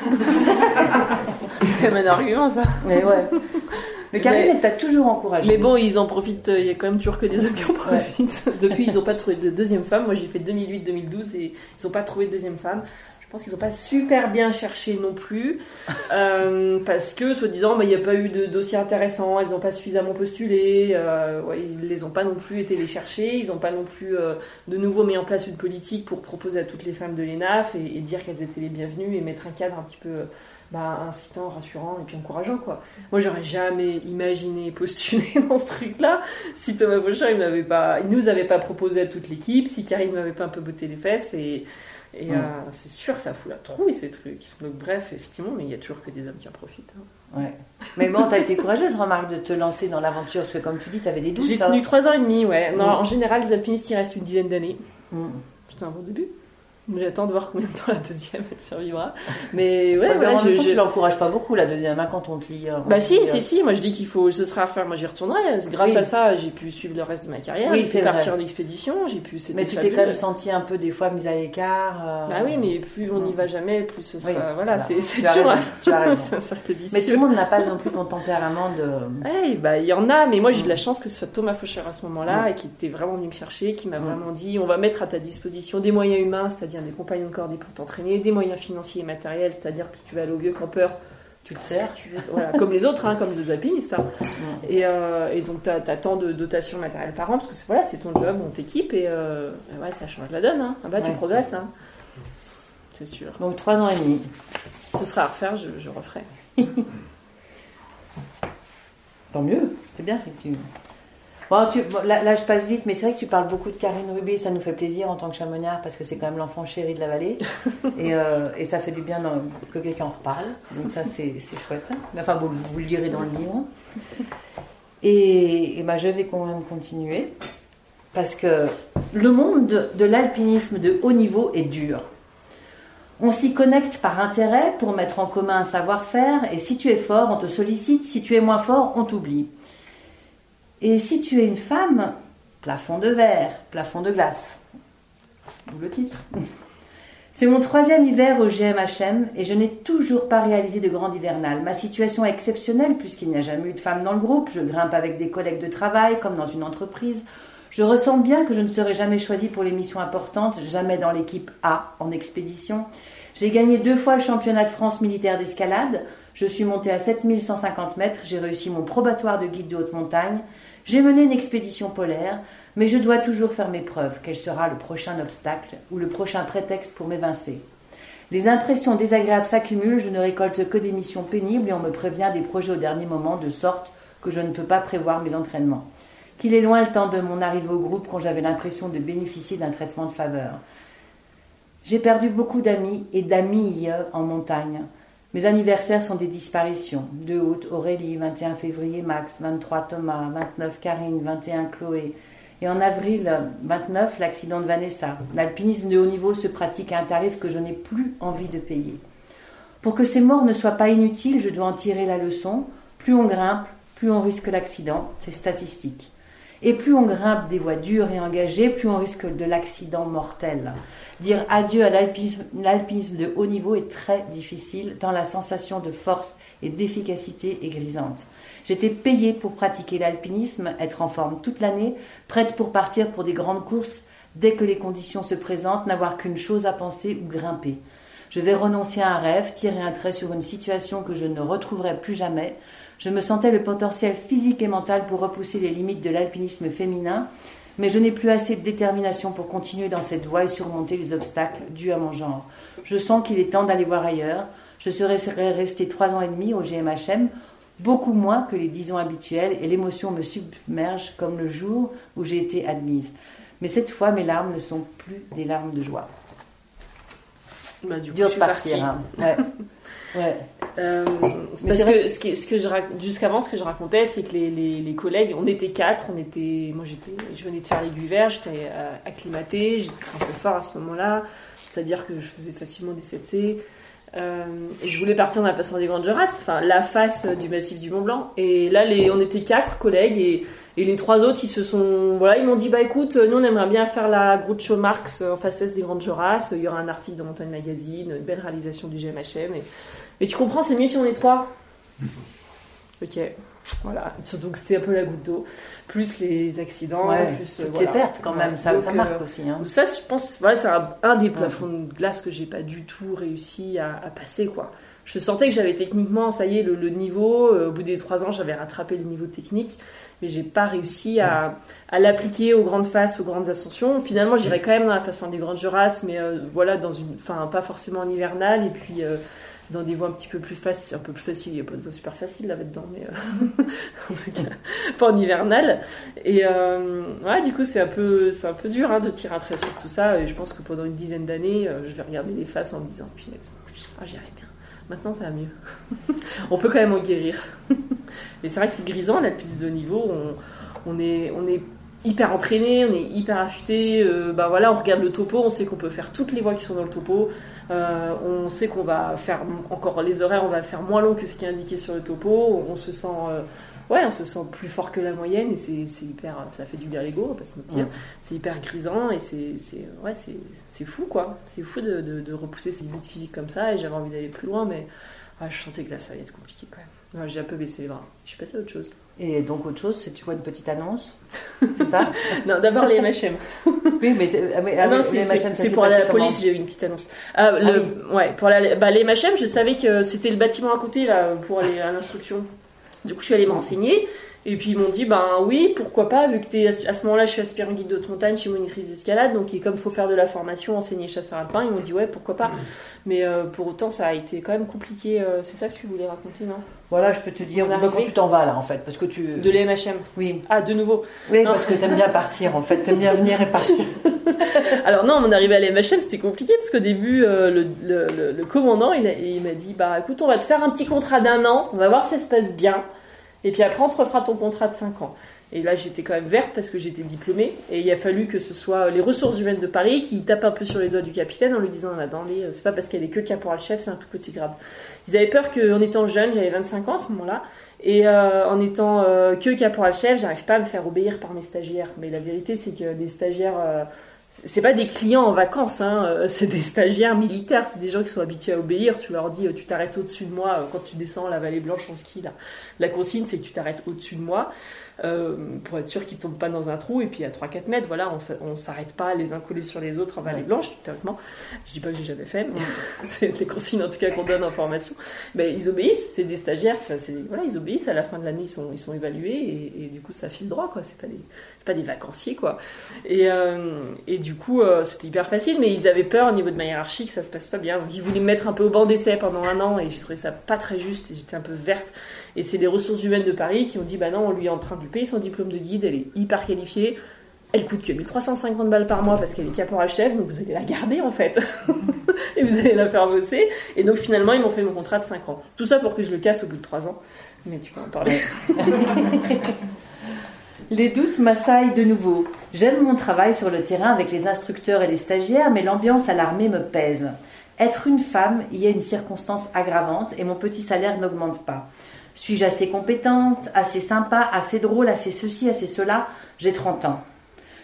c'est un argument ça. Mais ouais. Mais Karine, elle t'a toujours encouragé. Mais bon, ils en profitent, euh, il y a quand même toujours que des hommes qui en profitent. Depuis, ils n'ont pas trouvé de deuxième femme. Moi, j'ai fait 2008-2012 et ils n'ont pas trouvé de deuxième femme. Je pense qu'ils n'ont pas super bien cherché non plus. Euh, parce que, soi-disant, bah, il n'y a pas eu de dossier intéressant, ils n'ont pas suffisamment postulé, euh, ouais, ils ne les ont pas non plus été les chercher, ils n'ont pas non plus euh, de nouveau mis en place une politique pour proposer à toutes les femmes de l'ENAF et, et dire qu'elles étaient les bienvenues et mettre un cadre un petit peu bah, incitant, rassurant et puis encourageant. quoi. Moi, j'aurais jamais imaginé postuler dans ce truc-là si Thomas Fauchard il m'avait pas, il nous avait pas proposé à toute l'équipe, si Karine m'avait pas un peu botté les fesses et, et euh, c'est sûr ça fout la trouille ces trucs. Donc bref, effectivement, mais il y a toujours que des hommes qui en profitent. hein. Ouais. Mais bon, t'as été courageuse, remarque, de te lancer dans l'aventure, parce que comme tu dis, t'avais des doutes. J'ai tenu trois ans et demi, ouais. Non, Mm. En général, les alpinistes, il restent une dizaine d'années. Mm. C'était un bon début. J'attends de voir combien de temps la deuxième elle survivra. Mais ouais, Ouais, voilà, en je, temps, je- tu l'encourages pas beaucoup la deuxième hein, quand on te lit. euh, Bah si, si, euh, si, moi je dis qu'il faut, ce sera à refaire, moi j'y retournerai. Grâce Oui. à ça, j'ai pu suivre le reste de ma carrière, Oui, j'ai c'est pu partir vrai. en expédition, j'ai pu... Mais tu t'es quand même senti un peu des fois mise à l'écart. euh, Bah oui, mais plus on n'y va jamais, plus ce sera... Oui, voilà, voilà. c'est toujours... raison, tu as raison. Mais tout le monde n'a pas non plus ton tempérament de. Ouais, bah, il y en a, mais moi j'ai de la chance que ce soit Thomas Faucher à ce moment-là et qui était vraiment venu me chercher, qui m'a vraiment dit on va mettre à ta disposition des moyens humains, c'est-à-dire des compagnons de cordée pour t'entraîner, des moyens financiers et matériels, c'est-à-dire que tu vas aller au vieux campeur, tu le sers, tu veux, voilà, comme les autres, hein, comme les autres alpinistes. hein. Et, euh, et donc tu as, tant de dotation matérielle par an, parce que c'est voilà, c'est ton job, on t'équipe et euh, et ouais, ça change la donne. Hein. Ah bah, tu progresses, hein. c'est sûr. Donc trois ans et demi. Ce sera à refaire, je, je referai. Tant mieux. C'est bien si tu. Bon, tu... bon, là, là, je passe vite, mais c'est vrai que tu parles beaucoup de Karine Rubé, ça nous fait plaisir en tant que chamonnière parce que c'est quand même l'enfant chéri de la vallée. et, euh, et ça fait du bien dans- que quelqu'un en reparle. Donc ça, c'est chouette. Enfin, vous, vous le lirez dans le livre. Et, et ben, je vais quand même continuer parce que le monde de, de l'alpinisme de haut niveau est dur. On s'y connecte par intérêt pour mettre en commun un savoir-faire, et si tu es fort, on te sollicite, si tu es moins fort, on t'oublie. Et si tu es une femme, plafond de verre, plafond de glace. D'où le titre. C'est mon troisième hiver au GMHM et je n'ai toujours pas réalisé de grande hivernale. Ma situation est exceptionnelle puisqu'il n'y a jamais eu de femme dans le groupe. Je grimpe avec des collègues de travail comme dans une entreprise. Je ressens bien que je ne serai jamais choisie pour les missions importantes, jamais dans l'équipe A en expédition. J'ai gagné deux fois le championnat de France militaire d'escalade. Je suis montée à 7150 mètres. J'ai réussi mon probatoire de guide de haute montagne. J'ai mené une expédition polaire, mais je dois toujours faire mes preuves. Quel sera le prochain obstacle ou le prochain prétexte pour m'évincer Les impressions désagréables s'accumulent, je ne récolte que des missions pénibles et on me prévient des projets au dernier moment, de sorte que je ne peux pas prévoir mes entraînements. Qu'il est loin le temps de mon arrivée au groupe quand j'avais l'impression de bénéficier d'un traitement de faveur. J'ai perdu beaucoup d'amis et d'amis en montagne. Mes anniversaires sont des disparitions. 2 août, Aurélie, 21 février, Max, 23 Thomas, 29 Karine, 21 Chloé. Et en avril 29, l'accident de Vanessa. L'alpinisme de haut niveau se pratique à un tarif que je n'ai plus envie de payer. Pour que ces morts ne soient pas inutiles, je dois en tirer la leçon. Plus on grimpe, plus on risque l'accident. C'est statistique. Et plus on grimpe des voies dures et engagées, plus on risque de l'accident mortel. Dire adieu à l'alpinisme de haut niveau est très difficile, tant la sensation de force et d'efficacité est grisante. J'étais payée pour pratiquer l'alpinisme, être en forme toute l'année, prête pour partir pour des grandes courses dès que les conditions se présentent, n'avoir qu'une chose à penser ou grimper. Je vais renoncer à un rêve, tirer un trait sur une situation que je ne retrouverai plus jamais. Je me sentais le potentiel physique et mental pour repousser les limites de l'alpinisme féminin, mais je n'ai plus assez de détermination pour continuer dans cette voie et surmonter les obstacles dus à mon genre. Je sens qu'il est temps d'aller voir ailleurs. Je serais restée trois ans et demi au GMHM, beaucoup moins que les dix ans habituels, et l'émotion me submerge comme le jour où j'ai été admise. Mais cette fois, mes larmes ne sont plus des larmes de joie. Bah, du coup, Dur de partir. hein. Ouais. ouais. Euh, parce que ce, qui- ce que je jusqu'avant ce que je racontais c'est que les, les- les collègues on était quatre on était moi j'étais je venais de faire l'aiguille vert j'étais euh, acclimatée j'étais un peu fort à ce moment-là c'est à dire que je faisais facilement des 7C euh, et je voulais partir dans la façon des Grandes Jorasses enfin la face du massif du Mont Blanc et là les on était quatre collègues et et les trois autres, ils se sont, voilà, ils m'ont dit, bah écoute, nous on aimerait bien faire la Groucho Marx en face est des Grandes Jorasses. Il y aura un article dans Montagne Magazine, une belle réalisation du GMHM. Et, et tu comprends, c'est mieux si on est trois. Ok, voilà. Donc c'était un peu la goutte d'eau. Plus les accidents, Ouais, plus euh, toutes voilà. ces pertes quand même, Ouais. ça, Donc, ça euh, marque aussi. Hein. ça, je pense, voilà, c'est un, un des plafonds de glace que j'ai pas du tout réussi à, à passer, quoi. Je sentais que j'avais techniquement, ça y est, le, le niveau. euh, au bout des trois ans, j'avais rattrapé le niveau technique, mais j'ai pas réussi à, à l'appliquer aux grandes faces, aux grandes ascensions. Finalement, j'irais quand même dans la façon des grandes Jorasses, mais euh, voilà, dans une, enfin, pas forcément en hivernal, et puis euh, dans des voies un petit peu plus faciles, un peu plus faciles. Il y a pas de voie super facile là-dedans, mais euh, en tout cas, pas en hivernal. Et ouais, du coup, c'est un peu, c'est un peu dur hein, de tirer un trait sur tout ça. Et je pense que pendant une dizaine d'années, je vais regarder les faces en me disant, punaise, ah, j'irai bien. Maintenant, ça va mieux. on peut quand même en guérir. Mais c'est vrai que c'est grisant, la piste de niveau. On, est, hyper entraîné, on est hyper affûté. euh, bah voilà, on regarde le topo, on sait qu'on peut faire toutes les voies qui sont dans le topo. Euh, on sait qu'on va faire encore les horaires, on va faire moins long que ce qui est indiqué sur le topo. On se sent, euh, ouais, on se sent plus fort que la moyenne et c'est hyper, ça fait du bien l'ego, on va pas se mentir. Ouais. C'est hyper grisant et c'est, ouais, c'est, fou quoi. C'est fou de, de- de repousser ses limites physiques comme ça et j'avais envie d'aller plus loin, mais ah, je sentais que là ça allait être compliqué quand même. Ouais, j'ai un peu baissé les bras. Je suis passée à autre chose. Et donc autre chose, c'est tu vois une petite annonce, c'est ça? Non, d'abord les MHM. Oui, mais ah, oui, ah non, oui, les ça c'est pour la police, j'ai eu une petite annonce. Ah, le, ouais, pour la, bah, les MHM, je savais que c'était le bâtiment à côté là pour aller à l'instruction. Du coup, je suis allée me renseigner. Et puis ils m'ont dit, ben oui, pourquoi pas, vu que t'es, à ce moment-là, je suis aspirant guide de montagne chez monitrice d'escalade, donc et comme il faut faire de la formation, enseigner chasseur alpin, ils m'ont dit, ouais, pourquoi pas. Mais euh, pour autant, ça a été quand même compliqué. euh, c'est ça que tu voulais raconter, non? Voilà, je peux te dire bah, quand tu t'en vas là en fait, parce que tu. De les MHM. Oui, Ah, de nouveau. oui, Non. parce que t'aimes bien partir en fait, t'aimes bien venir et partir. Alors non, on est arrivé à l'MHM, c'était compliqué parce qu'au début, euh, le, le- le- le commandant, il m'a dit, bah écoute, on va te faire un petit contrat d'un an, on va voir si ça se passe bien, et puis après on te refera ton contrat de 5 ans. Et là, j'étais quand même verte parce que j'étais diplômée, et il a fallu que ce soit les ressources humaines de Paris qui tapent un peu sur les doigts du capitaine en lui disant, non, attendez, euh, c'est pas parce qu'elle est que caporal-chef, c'est un tout petit grade. Ils avaient peur qu'en étant jeune, j'avais 25 ans à ce moment-là, et euh, en étant euh, que caporal-chef, j'arrive pas à me faire obéir par mes stagiaires. Mais la vérité, c'est que des stagiaires... euh, c'est pas des clients en vacances, hein, euh, c'est des stagiaires militaires, c'est des gens qui sont habitués à obéir. Tu leur dis, euh, tu t'arrêtes au-dessus de moi euh, quand tu descends la vallée blanche en ski. Là. La consigne, c'est que tu t'arrêtes au-dessus de moi euh, pour être sûr qu'ils tombent pas dans un trou. Et puis à 3-4 mètres, voilà, on s'arrête pas les uns collés sur les autres en vallée blanche, théoriquement. Je dis pas que j'ai jamais fait, mais c'est les consignes en tout cas qu'on donne en formation. Mais ils obéissent, c'est des stagiaires, ça, c'est- voilà, ils obéissent. À la fin de l'année, ils sont, ils sont évalués et, et du coup, ça file droit, quoi. C'est pas des, pas des vacanciers, quoi. Et, euh, du coup, euh, c'était hyper facile, mais ils avaient peur au niveau de ma hiérarchie que ça se passe pas bien. Donc, ils voulaient me mettre un peu au banc d'essai pendant un an et j'ai trouvé ça pas très juste et j'étais un peu verte. Et c'est les ressources humaines de Paris qui ont dit bah non, on lui est en train de payer son diplôme de guide, elle est hyper qualifiée. Elle coûte que 1350 balles par mois parce qu'elle est caporal chef, donc vous allez la garder en fait. et vous allez la faire bosser. Et donc finalement, ils m'ont fait mon contrat de 5 ans. Tout ça pour que je le casse au bout de 3 ans. Mais tu peux en parler. Les doutes m'assaillent de nouveau. J'aime mon travail sur le terrain avec les instructeurs et les stagiaires, mais l'ambiance à l'armée me pèse. Être une femme y a une circonstance aggravante et mon petit salaire n'augmente pas. Suis-je assez compétente, assez sympa, assez drôle, assez ceci, assez cela? J'ai 30 ans.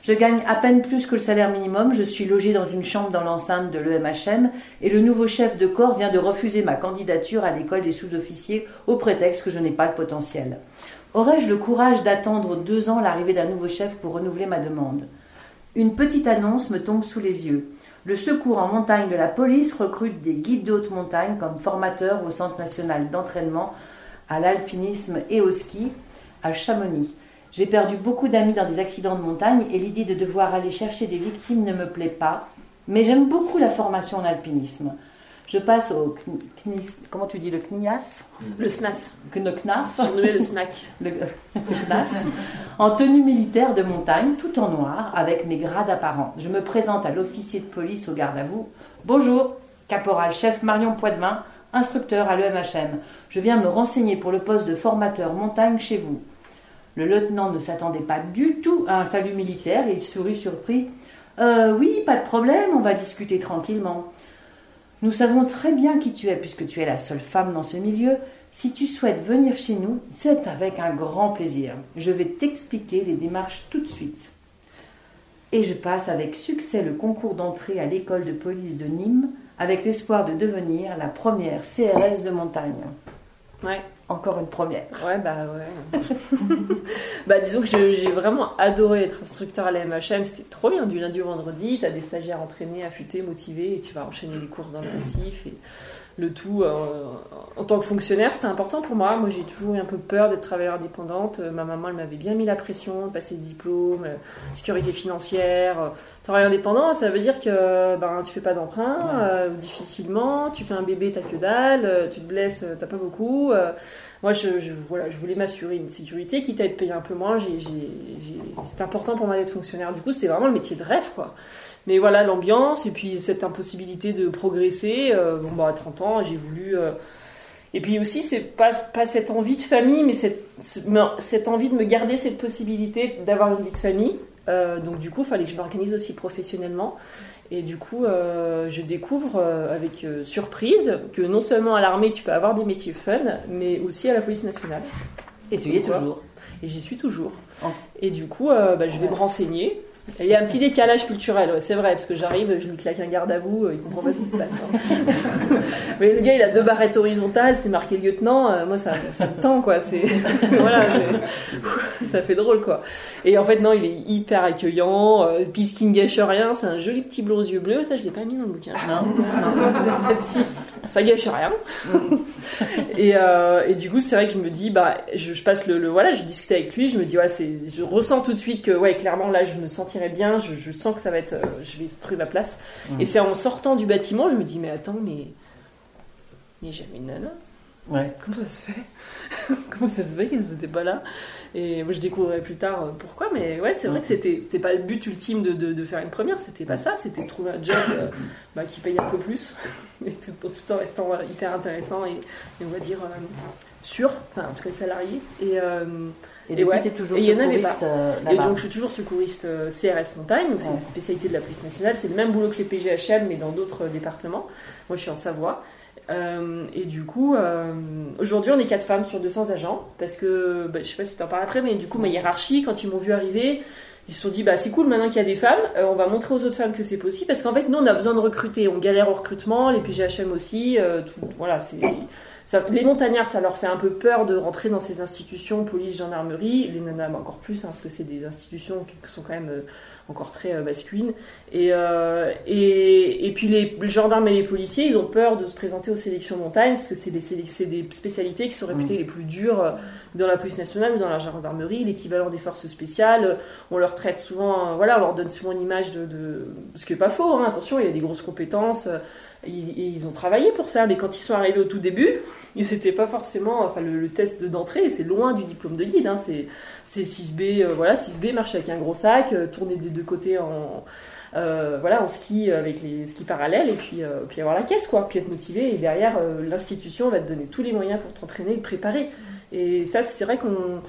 Je gagne à peine plus que le salaire minimum, je suis logée dans une chambre dans l'enceinte de l'EMHM et le nouveau chef de corps vient de refuser ma candidature à l'école des sous-officiers au prétexte que je n'ai pas le potentiel. Aurais-je le courage d'attendre deux ans l'arrivée d'un nouveau chef pour renouveler ma demande? Une petite annonce me tombe sous les yeux. Le secours en montagne de la police recrute des guides de haute montagne comme formateurs au Centre national d'entraînement à l'alpinisme et au ski à Chamonix. J'ai perdu beaucoup d'amis dans des accidents de montagne et l'idée de devoir aller chercher des victimes ne me plaît pas, mais j'aime beaucoup la formation en alpinisme. Je passe au knis, comment tu dis le CNIAS Le SNAS. Le CNAS Surnommé le snack. le, le CNAS, en tenue militaire de montagne, tout en noir, avec mes grades apparents. Je me présente à l'officier de police au garde à vous. Bonjour, caporal chef Marion Poitvin, instructeur à l'EMHM. Je viens me renseigner pour le poste de formateur montagne chez vous. Le lieutenant ne s'attendait pas du tout à un salut militaire et il sourit surpris. Euh, oui, pas de problème, on va discuter tranquillement. Nous savons très bien qui tu es puisque tu es la seule femme dans ce milieu. Si tu souhaites venir chez nous, c'est avec un grand plaisir. Je vais t'expliquer les démarches tout de suite. Et je passe avec succès le concours d'entrée à l'école de police de Nîmes avec l'espoir de devenir la première CRS de montagne. Ouais. Encore une première. Ouais, bah ouais. bah disons que j'ai vraiment adoré être instructeur à la MHM, c'était trop bien. Du lundi au vendredi, t'as des stagiaires entraînés, affûtés, motivés, et tu vas enchaîner les courses dans le massif. Et le tout, euh, en tant que fonctionnaire, c'était important pour moi. Moi, j'ai toujours eu un peu peur d'être travailleur indépendante. Euh, Ma maman, elle m'avait bien mis la pression, passer le diplôme, euh, sécurité financière. Travailleur indépendant, ça veut dire que ben, tu fais pas d'emprunt, euh, difficilement, tu fais un bébé, t'as que dalle, euh, tu te blesses, euh, t'as pas beaucoup. euh, moi, je, je- voilà, je voulais m'assurer une sécurité, quitte à être payé un peu moins. J'ai, C'était important pour moi d'être fonctionnaire. Du coup, c'était vraiment le métier de rêve, quoi. Mais voilà, l'ambiance et puis cette impossibilité de progresser. euh, bon, bah, à 30 ans, j'ai voulu. euh, Et puis aussi, c'est pas, pas cette envie de famille, mais cette, cette envie de me garder cette possibilité d'avoir une vie de famille. Donc du coup, il fallait que je m'organise aussi professionnellement. Et du coup, euh, je découvre euh, avec euh, surprise que non seulement à l'armée, tu peux avoir des métiers fun, mais aussi à la police nationale. Et tu y es toujours. Et j'y suis toujours. Oh. Et du coup, bah, je vais me renseigner. Il y a un petit décalage culturel, c'est vrai, parce que j'arrive, je lui claque un garde à vous, il comprend pas ce qui se passe. Hein. Mais le gars, il a deux barrettes horizontales, c'est marqué lieutenant, euh, moi ça, ça me tend, quoi. C'est voilà, ça fait drôle, quoi. Et en fait, non, il est hyper accueillant, euh, qui ne gâche rien, c'est un joli petit blond aux yeux bleus, ça je l'ai pas mis dans le bouquin. Non, non, en fait, si. Ça gâche rien. et, euh, et, du coup, c'est vrai que je me dis, bah, je, je passe le, le, voilà, j'ai discuté avec lui, je me dis, ouais, c'est, je ressens tout de suite que, ouais, clairement, là, je me sens bien, je, sens que ça va être, euh, je vais trouver ma place. Mm. Et c'est en sortant du bâtiment, je me dis, mais attends, mais il n'y a jamais une nana. Ouais. Comment ça se fait Comment ça se fait qu'elles n'étaient pas là? Et moi, je découvrirai plus tard euh, pourquoi, mais ouais, c'est vrai que c'était pas le but ultime de, de, faire une première, c'était pas ça, c'était trouver un job euh, bah, qui paye un peu plus, et tout, tout en restant hyper intéressant et, on va dire sûr, enfin en tout cas salarié. Et, et, et ouais. toujours et secouriste euh, Et donc je suis toujours secouriste euh, CRS Montagne, donc c'est une spécialité de la police nationale. C'est le même boulot que les PGHM, mais dans d'autres euh, départements. Moi je suis en Savoie. et du coup, aujourd'hui on est 4 femmes sur 200 agents, parce que, bah, je sais pas si tu en parles après, mais du coup ma hiérarchie, quand ils m'ont vu arriver, ils se sont dit bah c'est cool maintenant qu'il y a des femmes, on va montrer aux autres femmes que c'est possible parce qu'en fait nous on a besoin de recruter, on galère au recrutement, les PGHM aussi, tout, voilà c'est les montagnards, ça leur fait un peu peur de rentrer dans ces institutions, police, gendarmerie, les nanas encore plus, hein, parce que c'est des institutions qui sont quand même euh, encore très euh, masculines. Euh, et, et, puis les, gendarmes et les policiers, ils ont peur de se présenter aux sélections montagne, parce que c'est des, des, spécialités qui sont réputées mmh. les plus dures dans la police nationale ou dans la gendarmerie, l'équivalent des forces spéciales. On leur traite souvent, voilà, on leur donne souvent une image de... de ce qui n'est pas faux, hein, attention, il y a des grosses compétences ils, ont travaillé pour ça, mais quand ils sont arrivés au tout début, ils n'étaient pas forcément. Enfin, le, test d'entrée, c'est loin du diplôme de guide. Hein, c'est 6B, euh, voilà, 6B, marche avec un gros sac, euh, tourner des deux côtés en. Euh, voilà, en ski avec les skis parallèles et puis, puis avoir la caisse, quoi, puis être motivé. Et derrière, l'institution va te donner tous les moyens pour t'entraîner et te préparer. Et ça, c'est vrai qu'on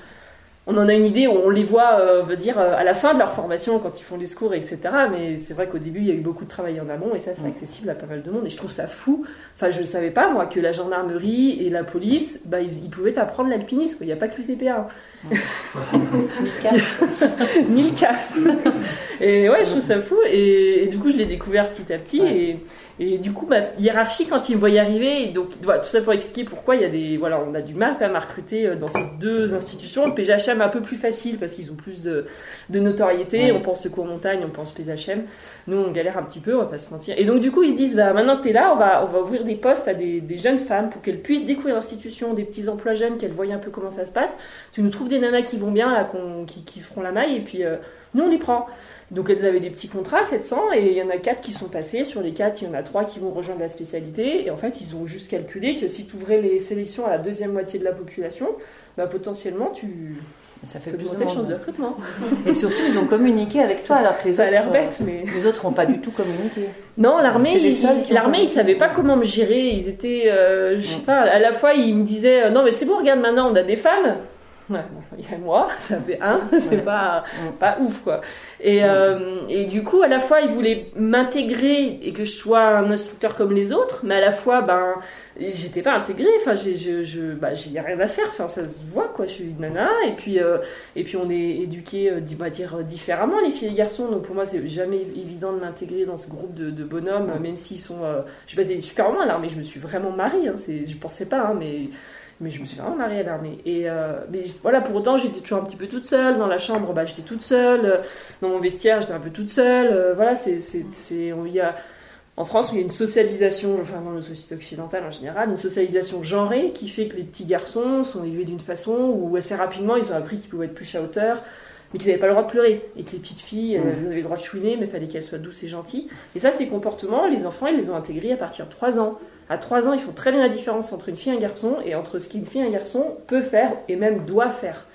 on en a une idée, on les voit, euh, veut dire, euh, à la fin de leur formation, quand ils font les secours, etc. Mais c'est vrai qu'au début, il y a eu beaucoup de travail en amont, et ça, c'est accessible à pas mal de monde. Et je trouve ça fou. Enfin, je ne savais pas, moi, que la gendarmerie et la police, bah, ils, pouvaient apprendre l'alpinisme. Il n'y a pas que le CPA. Ni le CAF. et ouais, je trouve ça fou. Et, du coup, je l'ai découvert petit à petit. Et et du coup, ma hiérarchie, quand ils me voyaient arriver, donc voilà, tout ça pour expliquer pourquoi il y a des, voilà, on a du mal quand même à recruter euh, dans ces deux institutions. Le PGHM un peu plus facile parce qu'ils ont plus de, de notoriété. On pense secours montagne, on pense PGHM. Nous, on galère un petit peu, on va pas se mentir. Et donc, du coup, ils se disent, bah, maintenant que tu es là, on va, on va ouvrir des postes à des, des jeunes femmes pour qu'elles puissent découvrir l'institution, des petits emplois jeunes, qu'elles voient un peu comment ça se passe. Tu nous trouves des nanas qui vont bien, là, qui, qui, feront la maille, et puis euh, nous, on les prend. Donc elles avaient des petits contrats, 700, et il y en a 4 qui sont passés. Sur les 4, il y en a 3 qui vont rejoindre la spécialité. Et en fait, ils ont juste calculé que si tu ouvrais les sélections à la deuxième moitié de la population, bah, potentiellement, tu, ça fait plus de chances de recrutement. Et surtout, ils ont communiqué avec toi alors que les ça autres. a l'air bête, mais. Les autres n'ont pas du tout communiqué. Non, l'armée, ils, l'armée, ils savaient pas comment me gérer. Ils étaient, euh, je sais pas, à la fois, ils me disaient, euh, non, mais c'est bon, regarde, maintenant, on a des femmes. Il y a moi, ça fait un, c'est pas, pas ouf quoi. Et, euh, et du coup, à la fois, ils voulaient m'intégrer et que je sois un instructeur comme les autres, mais à la fois, ben, j'étais pas intégrée. Enfin, j'ai, je, je, bah, rien à faire. Enfin, ça se voit quoi. Je suis une nana et puis, euh, et puis on est éduqués, euh, on va dire différemment les filles et les garçons. Donc pour moi, c'est jamais évident de m'intégrer dans ce groupe de, de bonhommes, même s'ils sont. je suis super loin là, mais je me suis vraiment mariée. Hein, c'est, je pensais pas, hein, mais mais je me suis vraiment mariée à l'armée. Et euh, mais voilà, pour autant, j'étais toujours un petit peu toute seule. Dans la chambre, bah, j'étais toute seule. Dans mon vestiaire, j'étais un peu toute seule. Euh, voilà, c'est, c'est, c'est, il y a, en France, il y a une socialisation, enfin dans nos sociétés occidentales en général, une socialisation genrée qui fait que les petits garçons sont élevés d'une façon où assez rapidement ils ont appris qu'ils pouvaient être plus à hauteur, mais qu'ils n'avaient pas le droit de pleurer. Et que les petites filles, mmh. elles avaient le droit de chouiner, mais il fallait qu'elles soient douces et gentilles. Et ça, ces comportements, les enfants, ils les ont intégrés à partir de 3 ans. À 3 ans, ils font très bien la différence entre une fille et un garçon et entre ce qu'une fille et un garçon peut faire et même doit faire.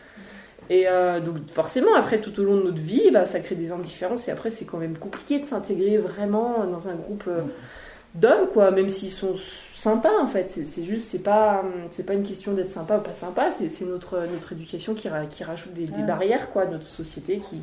Et euh, donc forcément, après, tout au long de notre vie, bah, ça crée des différences et après, c'est quand même compliqué de s'intégrer vraiment dans un groupe euh, d'hommes, quoi, même s'ils sont sympas, en fait. C'est juste, c'est pas, c'est pas une question d'être sympa ou pas sympa, c'est notre, notre éducation qui, qui rajoute des, des, barrières, quoi, notre société qui,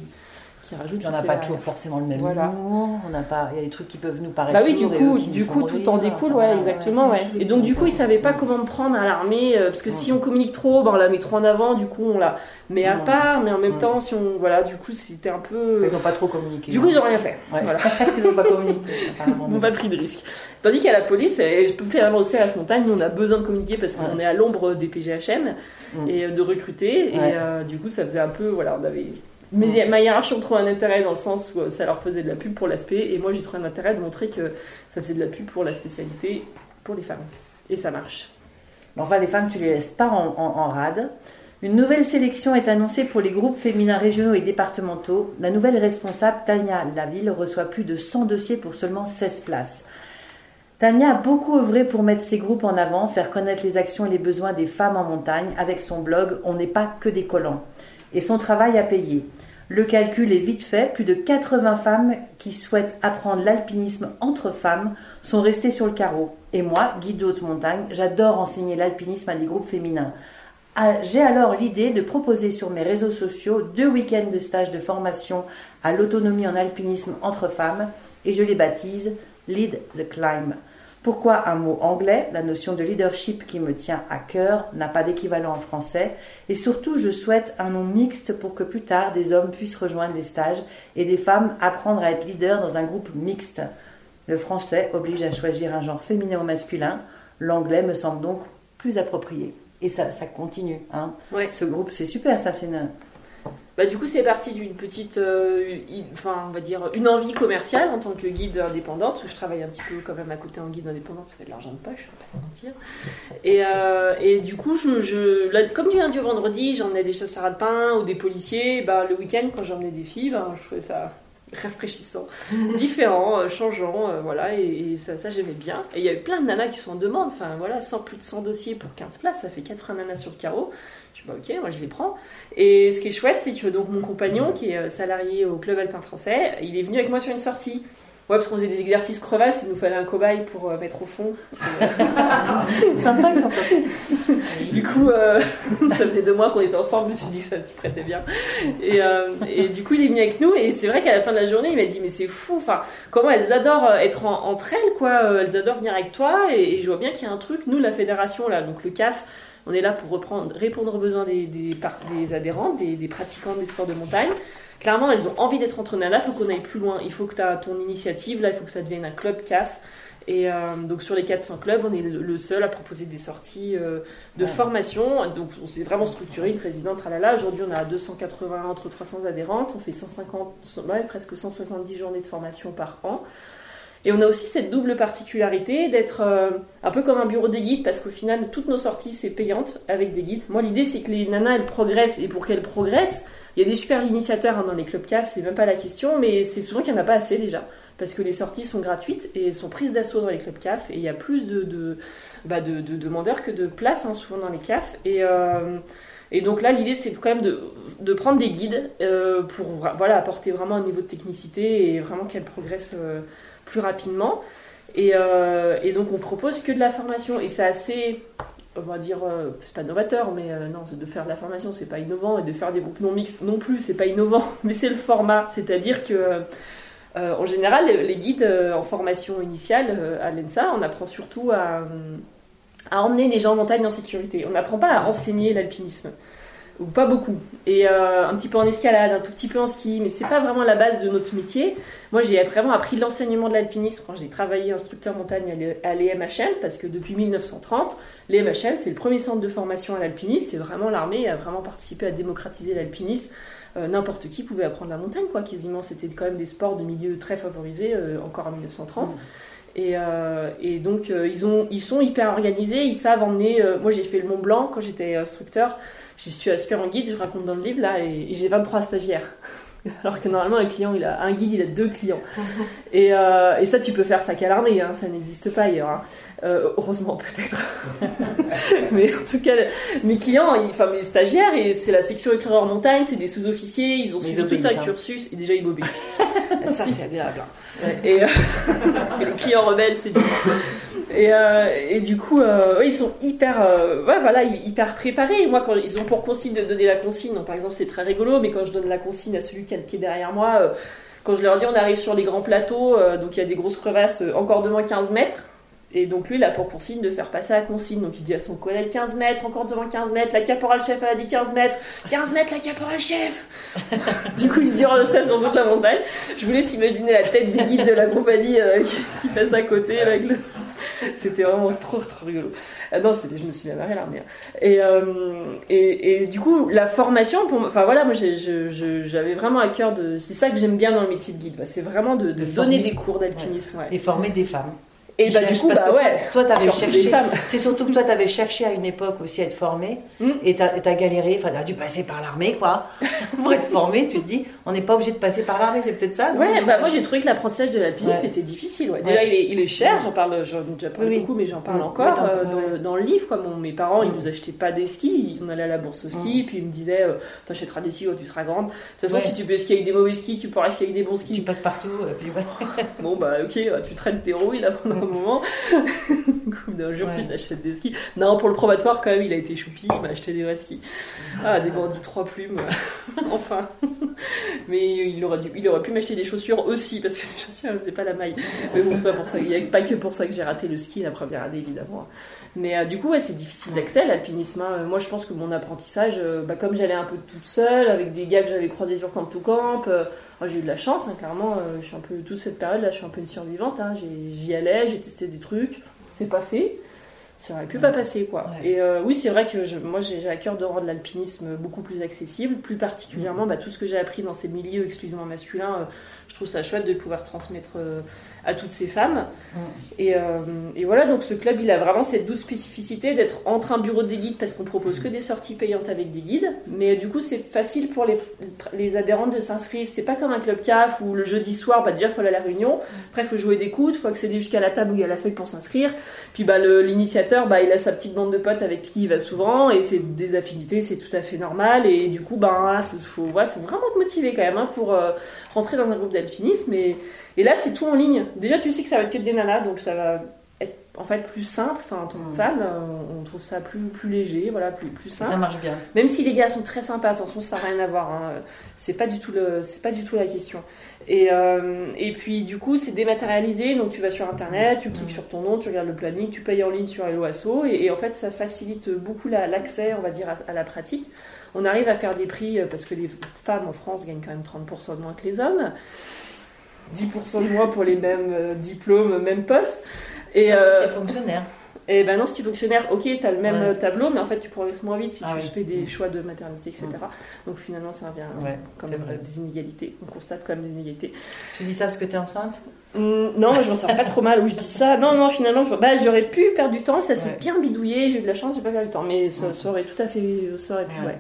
qui rajoute. On n'a pas toujours forcément le même Voilà. humour. On n'a pas. Il y a des trucs qui peuvent nous paraître. Bah oui, du coup, du coup, tout en découle, ouais, exactement, ouais. Et donc, du coup, ils savaient pas comment me prendre à l'armée, euh, parce que si on communique trop, bah, on la met trop en avant, du coup, on la met à part, mais en même temps, si on, voilà, du coup, c'était un peu. Ils n'ont pas trop communiqué. Du coup, ils ont rien fait. Voilà. ils n'ont pas communiqué. Ils n'ont pas pris de risque. Tandis qu'à la police, eh, je peux plus avancer à ce montagne, nous on a besoin de communiquer parce qu'on est à l'ombre des PGHM Mm. et euh, de recruter. Et euh, du coup, ça faisait un peu. Voilà, on avait. Mais ma hiérarchie on trouvait un intérêt dans le sens où ça leur faisait de la pub pour l'aspect, et moi j'ai trouvé un intérêt de montrer que ça faisait de la pub pour la spécialité pour les femmes. Et ça marche. Mais Enfin, les femmes, tu les laisses pas en, en- en rade. Une nouvelle sélection est annoncée pour les groupes féminins régionaux et départementaux. La nouvelle responsable, Tania Laville, reçoit plus de 100 dossiers pour seulement 16 places. Tania a beaucoup œuvré pour mettre ces groupes en avant, faire connaître les actions et les besoins des femmes en montagne avec son blog On n'est pas que des collants. Et son travail a payé. Le calcul est vite fait, plus de 80 femmes qui souhaitent apprendre l'alpinisme entre femmes sont restées sur le carreau. Et moi, guide de haute montagne, j'adore enseigner l'alpinisme à des groupes féminins. Ah, J'ai alors l'idée de proposer sur mes réseaux sociaux deux week-ends de stage de formation à l'autonomie en alpinisme entre femmes et je les baptise Lead the Climb. Pourquoi un mot anglais La notion de leadership qui me tient à cœur n'a pas d'équivalent en français. Et surtout, je souhaite un nom mixte pour que plus tard, des hommes puissent rejoindre les stages et des femmes apprendre à être leaders dans un groupe mixte. Le français oblige à choisir un genre féminin ou masculin. L'anglais me semble donc plus approprié. Et ça, ça continue. Hein. Ouais. Ce groupe, c'est super, ça, c'est une... Bah, du coup, c'est parti d'une petite, euh, enfin, on va dire, une envie commerciale en tant que guide indépendante, où je travaille un petit peu quand même à côté en guide indépendante, ça fait de l'argent de poche, on va pas se mentir. Et, euh, et du coup, je, je, là, comme du lundi au vendredi, j'emmenais des chasseurs alpins ou des policiers, bah, le week-end, quand j'emmenais des filles, bah, je trouvais ça rafraîchissant, différent, euh, changeant, euh, voilà, et, et ça, ça j'aimais bien. Et il y a eu plein de nanas qui sont en demande, enfin voilà, 100, plus de 100 dossiers pour 15 places, ça fait 80 nanas sur le carreau. Bah ok, moi je les prends. Et ce qui est chouette, c'est que donc mon compagnon, qui est euh, salarié au club alpin français, il est venu avec moi sur une sortie. Ouais, parce qu'on faisait des exercices crevasses, il nous fallait un cobaye pour euh, mettre au fond. Sympa t'en Du coup, euh, ça faisait deux mois qu'on était ensemble, je me suis dit que ça s'y prêtait bien. Et, euh, et du coup, il est venu avec nous, et c'est vrai qu'à la fin de la journée, il m'a dit Mais c'est fou, enfin, comment elles adorent être en- entre elles, quoi. Elles adorent venir avec toi, et, et je vois bien qu'il y a un truc. Nous, la fédération, là, donc le CAF, on est là pour reprendre, répondre aux besoins des, des, adhérents, des, des pratiquants des sports de montagne. Clairement, elles ont envie d'être entre nanas, il faut qu'on aille plus loin. Il faut que tu as ton initiative, là, il faut que ça devienne un club CAF. Et euh, donc sur les 400 clubs, on est le le seul à proposer des sorties euh, de Ouais. formation. Donc on s'est vraiment structuré, une présidente, tralala. Aujourd'hui, on a 280, entre 300 adhérentes. On fait 150, ouais, presque 170 journées de formation par an. Et on a aussi cette double particularité d'être euh, un peu comme un bureau des guides, parce qu'au final, toutes nos sorties, c'est payante avec des guides. Moi, l'idée, c'est que les nanas, elles progressent. Et pour qu'elles progressent, il y a des super initiateurs hein, dans les clubs CAF, c'est même pas la question, mais c'est souvent qu'il n'y en a pas assez déjà. Parce que les sorties sont gratuites et sont prises d'assaut dans les clubs CAF. Et il y a plus de, bah, de, de demandeurs que de places, hein, souvent dans les CAF. Et, euh, et donc là, l'idée, c'est quand même de, prendre des guides euh, pour voilà, apporter vraiment un niveau de technicité et vraiment qu'elles progressent plus rapidement. Et, euh, et donc, on propose que de la formation. Et c'est assez on va dire, euh, c'est pas novateur, mais euh, non, de faire de la formation, c'est pas innovant, et de faire des groupes non mixtes non plus, c'est pas innovant, mais c'est le format. C'est-à-dire que, en général, les, guides en formation initiale à l'ENSA, on apprend surtout à, à emmener les gens en montagne en sécurité. On n'apprend pas à enseigner l'alpinisme. Ou pas beaucoup. Et euh, un petit peu en escalade, un tout petit peu en ski, mais c'est pas vraiment la base de notre métier. Moi, j'ai vraiment appris l'enseignement de l'alpinisme quand j'ai travaillé instructeur montagne à l'E- à l'EMHL, parce que depuis 1930, l'EMHL, c'est le premier centre de formation à l'alpinisme. C'est vraiment l'armée a vraiment participé à démocratiser l'alpinisme. Euh, N'importe qui pouvait apprendre la montagne, quoi. Quasiment, c'était quand même des sports de milieu très favorisés, euh, encore en 1930. Et, euh, et donc, euh, ils, ont, ils sont hyper organisés, ils savent emmener. euh, moi, j'ai fait le Mont Blanc quand j'étais instructeur. J'y suis aspirant guide, je raconte dans le livre, là, et, et j'ai 23 stagiaires. Alors que normalement, un client, il a un guide, il a deux clients. Et, euh, et ça, tu peux faire ça qu'à l'armée, hein, ça n'existe pas ailleurs. hein. Euh, heureusement, peut-être. Mais en tout cas, mes clients, ils- enfin mes stagiaires, et c'est la section éclaireur montagne, c'est des sous-officiers, ils ont Mais suivi tout un hein. cursus, et déjà ils m'obéissent. ça, c'est agréable. hein. Ouais, et, euh, parce que les clients rebelles, c'est du Et, euh, et du coup, euh, ils sont hyper, euh, voilà, hyper préparés. Moi, quand ils ont pour consigne de donner la consigne, par exemple, c'est très rigolo, mais quand je donne la consigne à celui qui a le pied derrière moi, quand je leur dis on arrive sur les grands plateaux, donc il y a des grosses crevasses, encore de moins 15 mètres. Et donc lui, il a pour consigne de faire passer la consigne. Donc il dit à son collègue 15 mètres, encore devant 15 mètres, la caporal chef a dit 15 mètres, 15 mètres la caporal chef Du coup, ils hurlent ça sur toute la montagne. Je vous laisse imaginer la tête des guides de la compagnie qui passe à côté avec le... C'était vraiment trop trop rigolo. Ah non, c'était, je me suis bien marrée là, mais... Et, euh, et, et du coup, la formation, pour enfin voilà, moi j'ai- je- je- j'avais vraiment à cœur de... C'est ça que j'aime bien dans le métier de guide, bah, c'est vraiment de, de De donner former. des cours d'alpinisme. ouais. Et former des femmes. Et bah du coup, bah ouais, Toi, t'avais cherché. C'est surtout que toi, t'avais cherché à une époque aussi à être formée. Mm. Et t'as galéré. Enfin, t'as dû passer par l'armée, quoi. Pour être formée, tu te dis, on n'est pas obligé de passer par l'armée. C'est peut-être ça. Ouais, bah, moi j'ai trouvé que l'apprentissage de l'alpinisme Ouais. était difficile. Ouais. Ouais. Déjà, il est, il est cher, j'en parle, j'en ai déjà parlé Oui, beaucoup, mais j'en parle encore euh, dans, le livre. Quoi. Mon- mes parents, ils nous achetaient pas des skis, on allait à la bourse au ski, puis ils me disaient euh, T'achèteras des skis quand tu seras grande. De toute façon, si tu peux skier avec des mauvais skis, tu pourras skier avec des bons Tu skis. passes partout. Et puis. Bon, bah ok, tu traînes tes rouilles là pendant un moment. Du coup, d'un jour, Ouais. tu t'achètes des skis. Non, pour le probatoire, quand même, il a été choupi, il m'a acheté des vrais skis. Ah, des bandits trois plumes, enfin. Mais il aurait, dû, il aurait pu m'acheter des chaussures aussi, parce que les chaussures, elles faisaient pas la maille. Mais bon, c'est pas pour ça, il y a pas que pour ça que j'ai raté le ski la première année, évidemment. Mais euh, du coup, ouais, c'est difficile d'accès, l'alpinisme. hein. Euh, Moi, je pense que mon apprentissage, euh, bah, comme j'allais un peu toute seule, avec des gars que j'avais croisés sur Camp to Camp, euh, j'ai eu de la chance, hein, clairement. euh, je suis un peu, toute cette période-là, je suis un peu une survivante. hein. J'y allais, j'ai testé des trucs, c'est passé. Ça aurait pu pas passer, quoi. Ouais. Et euh, oui, c'est vrai que je- moi, j'ai à cœur de rendre l'alpinisme beaucoup plus accessible, plus particulièrement bah, tout ce que j'ai appris dans ces milieux exclusivement masculins. euh, je trouve ça chouette de pouvoir transmettre à toutes ces femmes. Mm. Et, euh, et voilà, donc ce club, il a vraiment cette douce spécificité d'être entre un bureau des guides parce qu'on propose que des sorties payantes avec des guides. Mais du coup, c'est facile pour les, les adhérentes de s'inscrire. C'est pas comme un club CAF où le jeudi soir, bah, déjà, il faut aller à la réunion. Après, il faut jouer des coudes, il faut accéder jusqu'à la table où il y a la feuille pour s'inscrire. Puis bah, l'initiateur, bah, il a sa petite bande de potes avec qui il va souvent et c'est des affinités, c'est tout à fait normal. Et du coup, bah, faut, faut, ouais, faut vraiment te motiver quand même hein, pour euh, rentrer dans un groupe d'alpinisme. Et, et là, c'est tout en ligne. Déjà, tu sais que ça va être que des nanas, donc ça va être en fait plus simple. Enfin, en tant que Mm. femme, euh, on trouve ça plus, plus léger, voilà, plus, plus simple. Ça marche bien. Même si les gars sont très sympas, attention, ça n'a rien à voir. hein. C'est pas du tout le, c'est pas du tout la question. Et, euh, et puis du coup, c'est dématérialisé, donc tu vas sur internet, tu cliques Mhm. sur ton nom, tu regardes le planning, tu payes en ligne sur Hello Asso, et, et en fait, ça facilite beaucoup la- l'accès, on va dire, à, à la pratique. On arrive à faire des prix euh, parce que les femmes en France gagnent quand même 30% de moins que les hommes. 10% de moins pour les mêmes euh, diplômes, même postes. Et, Sauf si euh, t'es fonctionnaire. et ben non, si tu es fonctionnaire, ok, tu as le même Ouais. euh, tableau, mais en fait tu progresses moins vite si Ah tu oui. fais des Mm. choix de maternité, etc. Donc finalement, ça revient Ouais, quand même vrai. des inégalités. On constate quand même des inégalités. Tu dis ça parce que t'es enceinte? Hum, non, je m'en sors pas trop mal où je dis ça. Non, non, finalement, je... bah, j'aurais pu perdre du temps. Ça s'est Ouais. bien bidouillé. J'ai eu de la chance, j'ai pas perdu du temps. Mais ça, ça aurait tout à fait. Ça aurait pu, Ouais.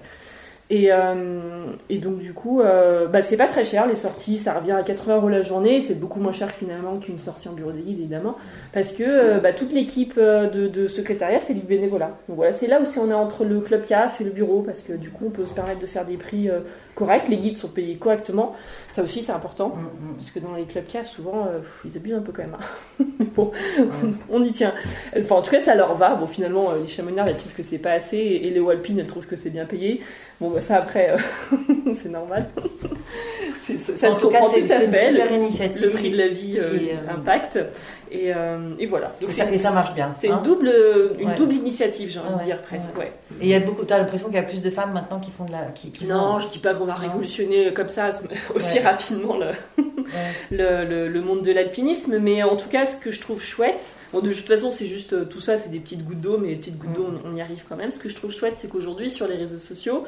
Euh, et donc, du coup, euh, bah, c'est pas très cher les sorties. Ça revient à 80 euros la journée. C'est beaucoup moins cher finalement qu'une sortie en bureau de guide, évidemment. Parce que euh, bah, toute l'équipe de, secrétariat, c'est du bénévolat. Donc voilà, c'est là où on est entre le club CAF et le bureau. Parce que du coup, on peut se permettre de faire des prix corrects. Les guides sont payés correctement. Ça aussi, c'est important. Mm, mm. Parce que dans les clubs CAF, souvent, euh, pff, ils abusent un peu quand même. hein. Mais bon, on y tient. Enfin, en tout cas, ça leur va. Bon, finalement, euh, les chamonnières, elles trouvent que c'est pas assez. Et les Walpines, elles trouvent que c'est bien payé. Bon, bah, ça, après, euh, c'est normal. C'est- ça ça En se tout cas, comprend c'est tout à c'est une fait. super Le, initiative. le prix de la vie euh, Et, euh, impact. Et, euh, et voilà. Donc, ça, et ça marche bien. C'est hein. une double, une Ouais. double initiative, j'ai envie de ouais, dire presque. Ouais. Et il y a beaucoup. T'as l'impression qu'il y a plus de femmes maintenant qui font de la. Qui, qui Non, font- je dis pas qu'on va révolutionner comme ça aussi rapidement le, le, le- le monde de l'alpinisme, mais en tout cas, ce que je trouve chouette, bon, de toute façon, c'est juste euh, tout ça, c'est des petites gouttes d'eau, mais les petites gouttes d'eau, on, on y arrive quand même. Ce que je trouve chouette, c'est qu'aujourd'hui, sur les réseaux sociaux,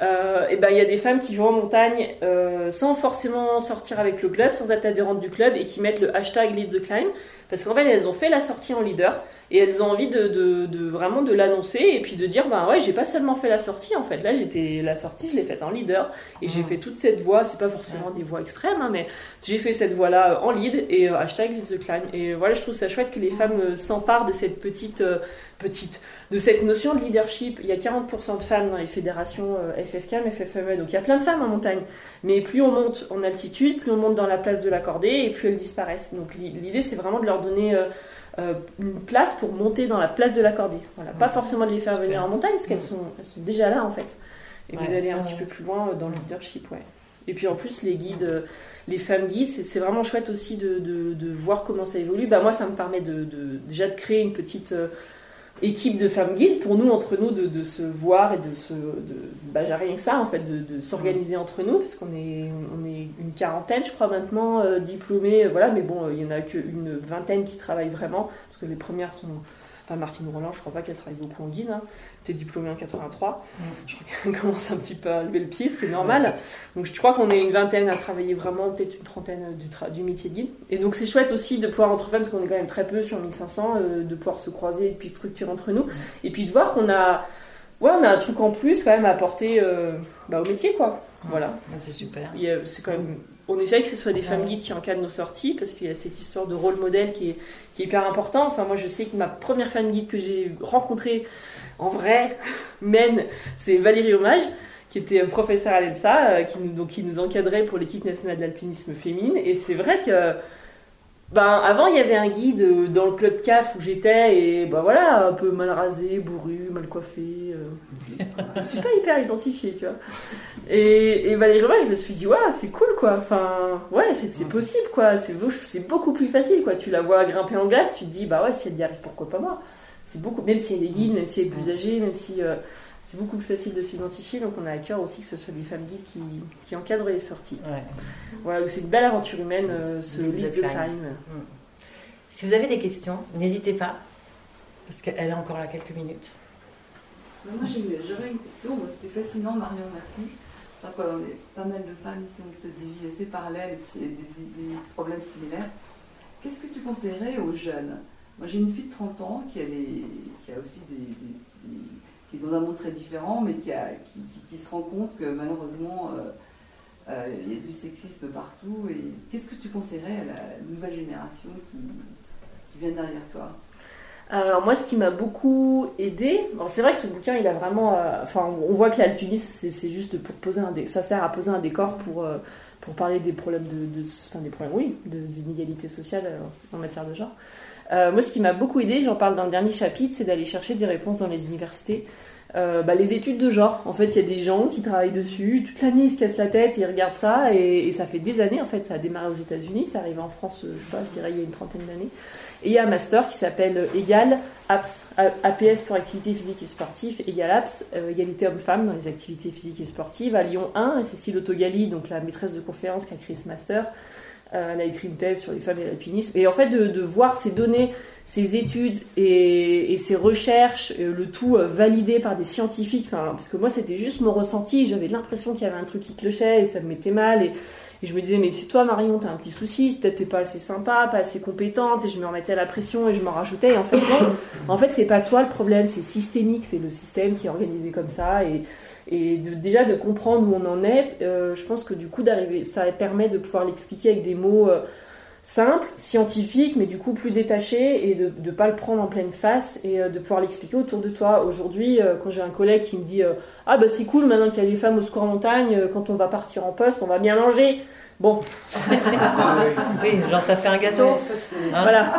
euh, et ben, il y a des femmes qui vont en montagne euh, sans forcément sortir avec le club, sans être adhérentes du club, et qui mettent le hashtag Lead the Climb, parce qu'en fait, elles ont fait la sortie en leader. Et elles ont envie de, de- de vraiment de l'annoncer et puis de dire bah ouais j'ai pas seulement fait la sortie en fait. Là j'étais la sortie je l'ai faite en leader et j'ai Mhm. fait toute cette voie c'est pas forcément des voies extrêmes hein, mais j'ai fait cette voie là en lead et euh, hashtag lead the climb. Et voilà je trouve ça chouette que les femmes euh, s'emparent de cette petite euh, petite de cette notion de leadership. Il y a 40% de femmes dans les fédérations euh, FFCAM FFME donc il y a plein de femmes en montagne. Mais plus on monte en altitude plus on monte dans la place de la cordée et plus elles disparaissent. Donc l'i- l'idée c'est vraiment de leur donner euh, une place pour monter dans la place de la cordée. Voilà, pas forcément de les faire venir en montagne, parce qu'elles sont, sont, déjà là en fait. Et d'aller un petit peu plus loin dans le leadership, ouais. Et puis en plus, les guides, les femmes guides, c'est vraiment chouette aussi de, de, voir comment ça évolue. Bah, moi, ça me permet de, déjà de créer une petite équipe de femmes guides pour nous, entre nous, de, se voir et de se. bah, rien que ça, en fait, de, s'organiser entre nous, parce qu'on est, on est une quarantaine, je crois, maintenant, euh, diplômés, euh, voilà, mais bon, euh, il y en a qu'une vingtaine qui travaillent vraiment, parce que les premières sont. Enfin, Martine Roland, je crois pas qu'elle travaille beaucoup en guide. Hein diplômé en 83. Je crois qu'elle commence un petit peu à lever le pied, ce qui est normal. Donc je crois qu'on est une vingtaine à travailler vraiment, peut-être une trentaine du, du métier de guide. Et donc c'est chouette aussi de pouvoir entre femmes, parce qu'on est quand même très peu sur 1500, euh, de pouvoir se croiser et puis structurer entre nous. Et puis de voir qu'on a, ouais, on a un truc en plus quand même à apporter euh, bah, au métier, quoi. Voilà. C'est super. C'est quand même on essaye que ce soit des femmes guides qui encadrent nos sorties parce qu'il y a cette histoire de rôle modèle qui est, qui est hyper important. Enfin, moi, je sais que ma première femme guide que j'ai rencontrée en vrai, men, c'est Valérie Hommage, qui était professeur à l'ENSA, euh, qui, nous, donc, qui nous encadrait pour l'équipe nationale d'alpinisme féminine. Et c'est vrai que, ben, avant, il y avait un guide euh, dans le club CAF où j'étais, et ben voilà, un peu mal rasé, bourru, mal coiffé. Euh, je suis pas hyper identifiée, tu vois. Et, Valérie Hommage, je me suis dit, ouais, c'est cool, quoi. Enfin, ouais, c'est possible, quoi. C'est beaucoup plus facile, quoi. Tu la vois grimper en glace, tu te dis, bah ouais, si elle y arrive, pourquoi pas moi c'est beaucoup, même si elle est guide, même si elle est plus âgée, même si euh, c'est beaucoup plus facile de s'identifier. Donc on a à cœur aussi que ce soit des femmes guides qui, qui encadrent les sorties. Voilà, c'est une belle aventure humaine, euh, ce Lead the Climb. Si vous avez des questions, n'hésitez pas, parce qu'elle est encore là quelques minutes. Moi j'aurais une question, c'était fascinant Marion, merci. Qu'on est pas mal de femmes ici ont peut-être des vies assez parallèles, des, des problèmes similaires. Qu'est-ce que tu conseillerais aux jeunes? Moi, j'ai une fille de 30 ans qui a, qui a aussi des, qui est dans un monde très différent, mais qui, se rend compte que malheureusement, euh, euh, il y a du sexisme partout. Et qu'est-ce que tu conseillerais à la nouvelle génération qui, vient derrière toi? Alors moi, ce qui m'a beaucoup aidé, c'est vrai que ce bouquin, il a vraiment, euh, enfin, on voit que l'alpinisme, c'est juste pour poser un, ça sert à poser un décor pour pour parler des problèmes de, enfin des problèmes, oui, des inégalités sociales en matière de genre. Euh, moi, ce qui m'a beaucoup aidé, j'en parle dans le dernier chapitre, c'est d'aller chercher des réponses dans les universités. Euh, bah, les études de genre. En fait, il y a des gens qui travaillent dessus. Toute l'année, ils se cassent la tête, ils regardent ça, et, ça fait des années. En fait, ça a démarré aux États-Unis, ça arrive en France, euh, je sais pas, je dirais il y a une trentaine d'années. Et il y a un master qui s'appelle EGAL APS, APS pour activité physique et sportive, EGAL APS, égalité homme-femme dans les activités physiques et sportives à Lyon 1. Et Cécile Autogali, donc la maîtresse de conférence qui a créé ce master, elle a écrit une thèse sur les femmes et l'alpinisme. Et en fait, de, voir ces données, ces études et, ces recherches, euh, le tout euh, validé par des scientifiques, parce que moi, c'était juste mon ressenti. J'avais l'impression qu'il y avait un truc qui clochait et ça me mettait mal. Et, je me disais, mais c'est toi, Marion, t'as un petit souci, peut-être t'es pas assez sympa, pas assez compétente. Et je me remettais à la pression et je m'en rajoutais. Et en fait, non. En fait, c'est pas toi le problème, c'est systémique, c'est le système qui est organisé comme ça. Et, et déjà de comprendre où on en est, euh, je pense que du coup d'arriver, ça permet de pouvoir l'expliquer avec des mots euh, simples, scientifiques, mais du coup plus détachés et de ne pas le prendre en pleine face et euh, de pouvoir l'expliquer autour de toi. Aujourd'hui, quand j'ai un collègue qui me dit Ah bah c'est cool maintenant qu'il y a des femmes au score montagne, quand on va partir en poste, on va bien manger. Bon. oui, genre t'as fait un gâteau. ça, hein voilà.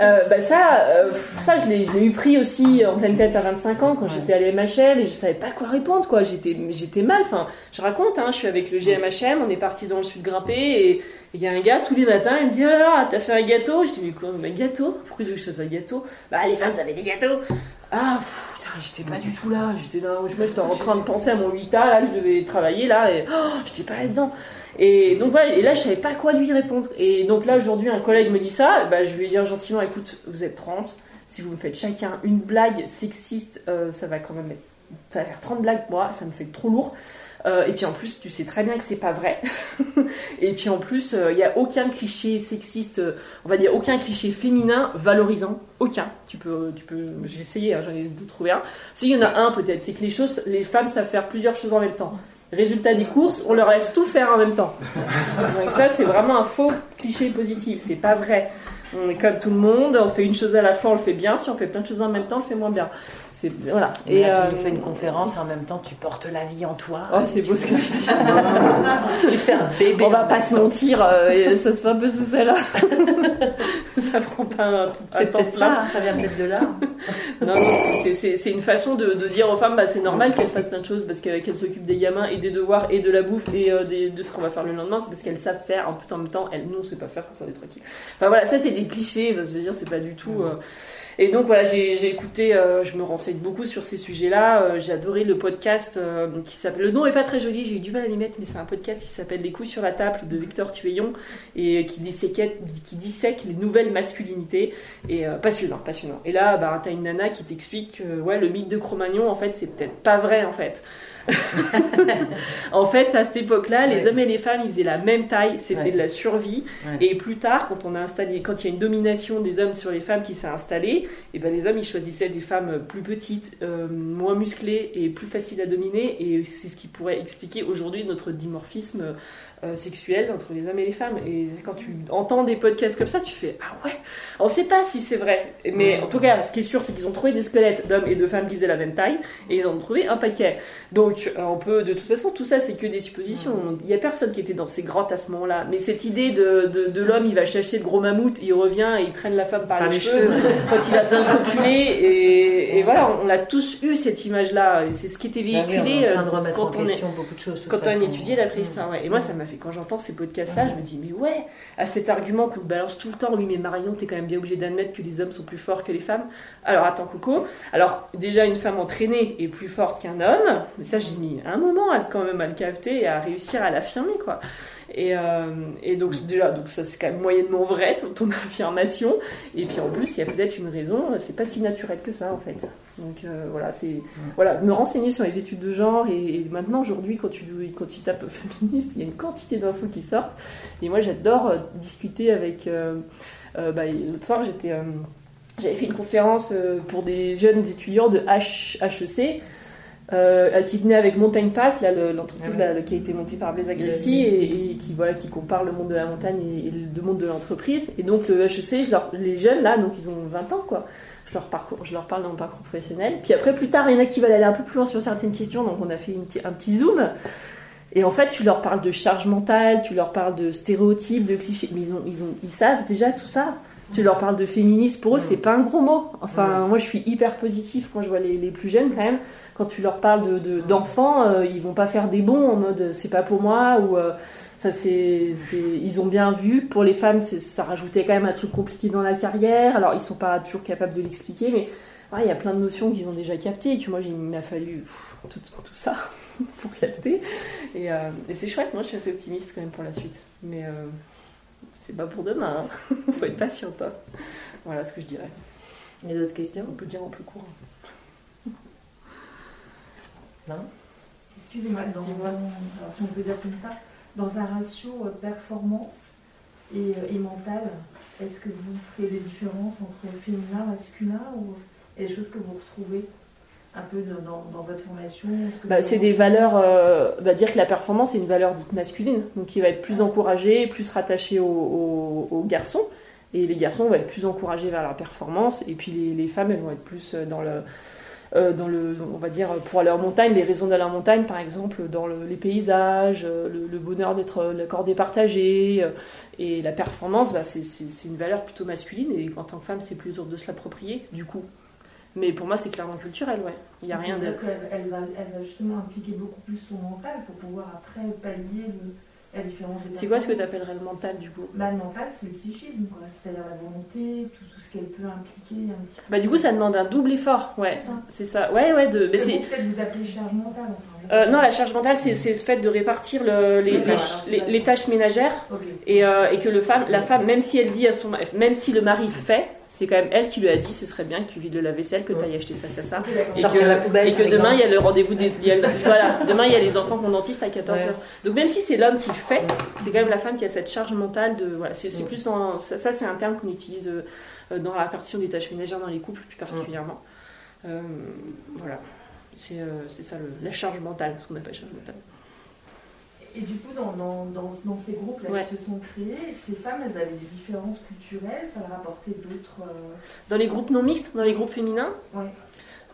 Euh, bah, ça, euh, ça je l'ai eu pris aussi en pleine tête à 25 ans quand j'étais à l'MHL et je savais pas quoi répondre quoi. J'étais, j'étais mal. Enfin, je raconte, hein, je suis avec le GMHM, on est parti dans le sud grimper et il y a un gars tous les matins, il me dit alors t'as fait un gâteau? Je dis mais quoi, un gâteau? Pourquoi tu veux que je fasse un gâteau? Bah les femmes ça avait des gâteaux. Ah, j'étais pas du tout là. J'étais là, j'étais en train de penser à mon 8A là, je devais travailler là et oh, j'étais pas là-dedans. Et donc voilà, et là je savais pas quoi lui répondre. Et donc là aujourd'hui un collègue me dit ça, bah, je lui ai dire gentiment écoute, vous êtes 30, si vous me faites chacun une blague sexiste, euh, ça va quand même être, ça va faire 30 blagues moi, ça me fait trop lourd. Euh, et puis en plus, tu sais très bien que c'est pas vrai. et puis en plus, il euh, n'y a aucun cliché sexiste, on va dire aucun cliché féminin valorisant, aucun. Tu peux, tu peux, j'ai essayé, hein, j'en ai trouvé un. S'il y en a un peut-être, c'est que les choses, les femmes savent faire plusieurs choses en même temps. Résultat des courses, on leur laisse tout faire en même temps. Donc ça, c'est vraiment un faux cliché positif. C'est pas vrai. On est comme tout le monde, on fait une chose à la fois, on le fait bien. Si on fait plein de choses en même temps, on le fait moins bien. C'est voilà. Et là, tu nous fais une conférence et en même temps tu portes la vie en toi. Oh, c'est beau ce que tu dis. tu fais un bébé. On va pas se mentir, ça se fait un peu sous celle-là. ça prend pas un, C'est peut-être ça, ça vient peut-être de là. non, non, c'est une façon de, de, dire aux femmes, bah, c'est normal qu'elles fassent plein de choses parce qu'elles s'occupent des gamins et des devoirs et de la bouffe et des, de ce qu'on va faire le lendemain, c'est parce qu'elles savent faire en tout en même temps. Elles, nous, on sait pas faire pour ça, des tranquille. Enfin voilà, ça c'est des clichés, je veux dire, c'est pas du tout. Euh, et donc voilà, j'ai écouté, euh, je me renseigne beaucoup sur ces sujets-là. Euh, j'ai adoré le podcast qui s'appelle. Le nom est pas très joli, j'ai eu du mal à l'y mettre, mais c'est un podcast qui s'appelle Les coups sur la table de Victor Tueillon et qui dissèque, qui les nouvelles masculinités. Et passionnant, passionnant. Et là, bah, t'as une nana qui t'explique ouais, le mythe de Cro-Magnon, en fait, c'est peut-être pas vrai en fait. en fait, à cette époque-là, les hommes et les femmes, ils faisaient la même taille, c'était de la survie. Et plus tard, quand on a installé, quand il y a une domination des hommes sur les femmes qui s'est installée, et eh ben les hommes, ils choisissaient des femmes plus petites, euh, moins musclées et plus faciles à dominer. Et c'est ce qui pourrait expliquer aujourd'hui notre dimorphisme euh, sexuelle entre les hommes et les femmes. Et quand tu entends des podcasts comme ça, tu fais Ah ouais, on sait pas si c'est vrai. Mais en tout cas, ce qui est sûr, c'est qu'ils ont trouvé des squelettes d'hommes et de femmes qui faisaient la même taille, et ils en ont trouvé un paquet. Donc, euh, on peut, de toute façon, tout ça, c'est que des suppositions. Il n'y a personne qui était dans ces grands tassements là Mais cette idée de, de, l'homme, il va chercher de gros mammouth, il revient et il traîne la femme par, les, cheveux, quand il a besoin Et, et voilà, on, a tous eu cette image-là. C'est ce qui était bah véhiculé on euh, quand, on, est, beaucoup de choses, quand on étudiait la préhistoire. Ouais. Et moi, ça m'a fait, quand j'entends ces podcasts-là, je me dis, mais ouais, à cet argument qu'on balance tout le temps, oui, mais Marion, t'es quand même bien obligé d'admettre que les hommes sont plus forts que les femmes. Alors, attends, Coco. Alors, déjà, une femme entraînée est plus forte qu'un homme. Mais ça, j'ai mis un moment à, quand même à le capter et à réussir à l'affirmer, quoi. Et, euh, et, donc déjà, donc ça c'est quand même moyennement vrai ton, affirmation. Et puis en plus, il y a peut-être une raison. C'est pas si naturel que ça en fait. Donc euh, voilà, c'est voilà, me renseigner sur les études de genre. Et, maintenant aujourd'hui, quand tu quand tu tapes féministe, il y a une quantité d'infos qui sortent. Et moi, j'adore euh, discuter avec. bah, L'autre soir, j'étais j'avais fait une conférence pour des jeunes étudiants de HEC euh, qui venait avec Montagne Pass, l'entreprise ah qui a été montée par Blaise Agresti et, qui voilà qui compare le monde de la montagne et, le monde de l'entreprise. Et donc le HEC, je leur, les jeunes là, donc ils ont 20 ans quoi. Je leur, parcours, je leur parle dans mon parcours professionnel. Puis après, plus tard, il y en a qui veulent aller un peu plus loin sur certaines questions, donc on a fait un petit zoom. Et en fait, tu leur parles de charge mentale, tu leur parles de stéréotypes, de clichés, mais ils, ont, ils, ont, ils savent déjà tout ça tu leur parles de féminisme, pour eux, c'est pas un gros mot. Enfin, moi, je suis hyper positif quand je vois les, les, plus jeunes, quand même. Quand tu leur parles de, d'enfants, euh, ils vont pas faire des bons en mode c'est pas pour moi ou. Euh, enfin, c'est, ils ont bien vu. Pour les femmes, ça rajoutait quand même un truc compliqué dans la carrière. Alors, ils sont pas toujours capables de l'expliquer, mais il y a plein de notions qu'ils ont déjà captées et que moi, il m'a fallu tout, tout, ça pour capter. Et, euh, et, c'est chouette, moi, je suis assez optimiste quand même pour la suite. Mais c'est pas pour demain. Il hein. faut être patiente. Hein. Voilà ce que je dirais. Il y a d'autres questions? On peut dire en plus court. Non? Excusez-moi, si on peut dire comme ça, dans un ratio euh, performance et, euh, et mental, est-ce que vous ferez des différences entre féminin, masculin ou des choses que vous retrouvez? Un peu dans, votre formation bah, C'est des valeurs, euh, on va dire que la performance est une valeur dite masculine, donc qui va être plus encouragée, plus rattachée aux, garçons. Et les garçons vont être plus encouragés vers la performance, et puis les, les femmes, elles vont être plus euh, dans le, euh, dans le, on va dire, pour leur montagne, les raisons de la montagne, par exemple, dans les paysages, le, bonheur d'être l'accordé partagé, et la performance, bah, c'est une valeur plutôt masculine, et en tant que femme, c'est plus dur de se l'approprier, du coup. Mais pour moi, c'est clairement culturel, ouais. Il y a rien de. Elle, elle, va, elle va justement impliquer beaucoup plus son mental pour pouvoir après pallier la différence C'est quoi ce que tu appellerais le mental du coup? Bah, Le mental, c'est le psychisme, c'est-à-dire la volonté, tout, tout ce qu'elle peut impliquer. Un petit bah, du coup, ça demande un double effort, ouais. C'est ça. Ouais, ouais. De... Mais c'est... Peut-être vous appelez charge mentale. euh, non, la charge mentale, c'est, le fait de répartir le, les, les, les, tâches ménagères et, euh, et, que le femme, la femme, même si elle dit à son, même si le mari fait, c'est quand même elle qui lui a dit ce serait bien que tu vides la vaisselle, que tu ailles acheter ça, ça, ça. Et que, la poubelle, et que demain, il y a le rendez-vous des. voilà, demain, il y a les enfants qu'on dentiste à 14h. Donc, même si c'est l'homme qui fait, c'est quand même la femme qui a cette charge mentale de. Voilà, c'est plus en, ça, c'est un terme qu'on utilise euh, dans la répartition des tâches ménagères dans les couples, plus particulièrement. Euh, voilà. C'est euh, ça, la charge mentale, ce qu'on appelle charge mentale. Et du coup, dans, dans, dans, ces groupes-là qui se sont créés, ces femmes, elles avaient des différences culturelles, ça leur apportait d'autres... Euh, dans les groupes non mixtes, dans les groupes féminins Oui.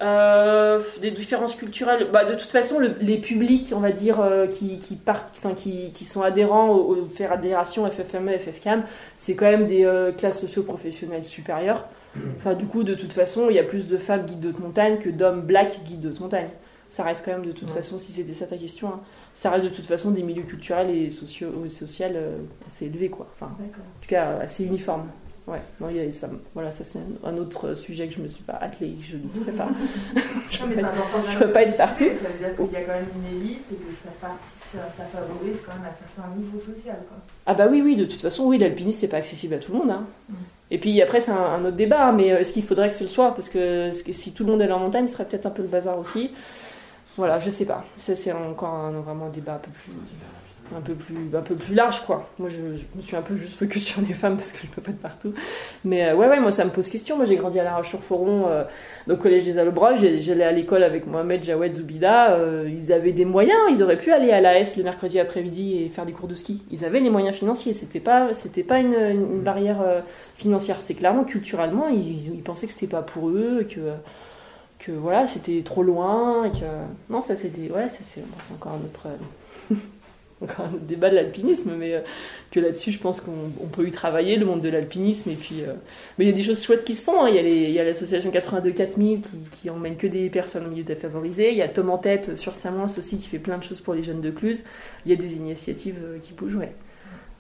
Euh, des différences culturelles. Bah, de toute façon, le- les publics, on va dire, euh, qui, qui, partent, enfin, qui, qui sont adhérents aux, aux fédérations FFME, FFCAM, c'est quand même des euh, classes socio-professionnelles supérieures. Enfin, du coup, de toute façon, il y a plus de femmes guides de montagne que d'hommes blacks guides de montagne. Ça reste quand même, de toute Ouais. façon, si c'était ça ta question, hein, ça reste de toute façon des milieux culturels et sociaux, social euh, assez élevés, quoi. Enfin, en tout cas, assez uniforme. Ouais, non, y a ça. Voilà, ça c'est un, un autre sujet que je me suis pas attelée, que je ne ferai pas. je mais peux pas- important je de peux pas être partout. Ça veut dire qu'il y a quand même une élite et que ça, participe, ça, favorise quand même un certain niveau social. Quoi. Ah bah oui, oui, de toute façon, oui, l'alpinisme, c'est pas accessible à tout le monde. hein. Mm. Et puis après, c'est un, un autre débat, hein, mais euh, est-ce qu'il faudrait que ce le soit? Parce que, que si tout le monde est en montagne, ce serait peut-être un peu le bazar aussi. Voilà, je sais pas. C'est encore un, vraiment un débat un peu plus... Un peu, plus, un peu plus large quoi. Moi je, me suis un peu juste focus sur les femmes parce que je peux pas être partout. Mais euh, ouais ouais moi ça me pose question. Moi j'ai grandi à La Roche-sur-Foron euh, au collège des Allobroges, j'allais à l'école avec Mohamed Jawed Zoubida, euh, ils avaient des moyens, ils auraient pu aller à l'AS le mercredi après-midi et faire des cours de ski. Ils avaient les moyens financiers, c'était pas, c'était pas une, une barrière euh, financière, c'est clairement culturellement, ils, ils pensaient que c'était pas pour eux, que, que voilà, c'était trop loin, et que. Non, ça c'était. Ouais, c'est bon, c'est encore un autre. euh, encore un autre débat de l'alpinisme, mais euh, que là-dessus, je pense qu'on on peut y travailler, le monde de l'alpinisme. Et puis, euh, mais il y a des choses chouettes qui se font. hein. Il y a l'association 82 4000 qui, emmène que des personnes au milieu défavorisé. Il y a Tom en tête sur Saint-Mans aussi qui fait plein de choses pour les jeunes de Cluse. Il y a des initiatives qui bougent, ouais.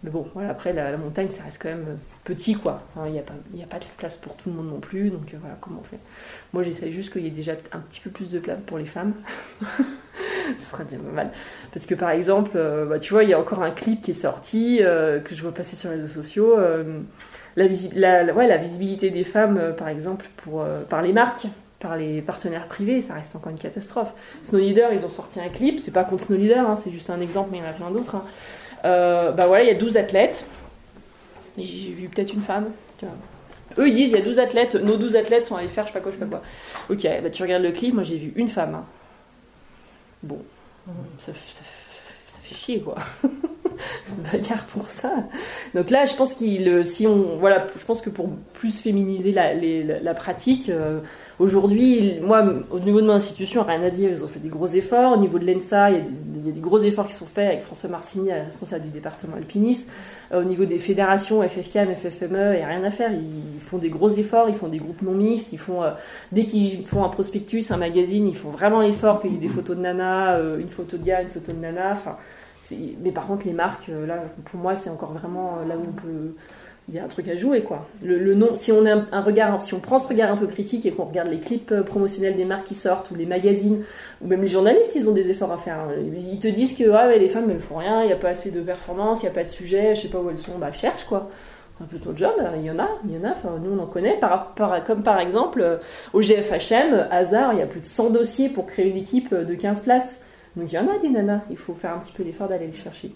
Mais bon, après, la, montagne, ça reste quand même euh, petit, quoi. Il n'y a, pas- a pas de place pour tout le monde non plus. Donc euh, voilà, comment on fait? Moi, j'essaie juste qu'il y ait déjà un petit peu plus de place pour les femmes. Ce serait déjà pas mal. Parce que par exemple, euh, bah, tu vois, il y a encore un clip qui est sorti, que je vois passer sur les réseaux sociaux. la, visi- la- ouais, la visibilité des femmes, par exemple, pour, par les marques, par les partenaires privés, ça reste encore une catastrophe. Snow Leader, ils ont sorti un clip, c'est pas contre Snow Leader, hein, c'est juste un exemple, mais il y en a plein d'autres. hein. Euh, bah voilà, il y a 12 athlètes. J'ai vu peut-être une femme. Eux, ils disent il y a 12 athlètes, nos 12 athlètes sont allés faire je sais pas quoi, je sais pas quoi. Ok, bah tu regardes le clip, moi j'ai vu une femme. hein. Bon, ça, fait chier quoi. C'est une bagarre pour ça. Donc là, je pense qu'il, si on, voilà, je pense que pour plus féminiser la pratique, euh, aujourd'hui, moi, au niveau de mon institution, rien à dire, ils ont fait des gros efforts. Au niveau de l'ENSA, il y, a des, gros efforts qui sont faits avec François Marcini, responsable du département alpinisme. Euh, au niveau des fédérations, FFCAM, FFME, il n'y a rien à faire. Ils font des gros efforts, ils font des groupes non mixtes, ils font, euh, dès qu'ils font un prospectus, un magazine, ils font vraiment l'effort qu'il y ait des photos de nana, euh, une photo de gars, une photo de nana. Mais par contre, les marques, là, pour moi, c'est encore vraiment là où on peut. Il y a un truc à jouer, quoi. Le, le nom, si on a un, regard, si on prend ce regard un peu critique et qu'on regarde les clips euh, promotionnels des marques qui sortent ou les magazines ou même les journalistes, ils ont des efforts à faire. hein. Ils te disent que ah ouais, les femmes elles font rien, il n'y a pas assez de performance, il n'y a pas de sujet, je sais pas où elles sont, bah cherche quoi. C'est un peu ton job, hein. il y en a, il y en a, enfin, nous on en connaît, par, par- comme par exemple euh, au GFHM, hasard, il y a plus de 100 dossiers pour créer une équipe euh, de 15 places. Donc il y en a des nanas, il faut faire un petit peu l'effort d'aller les chercher.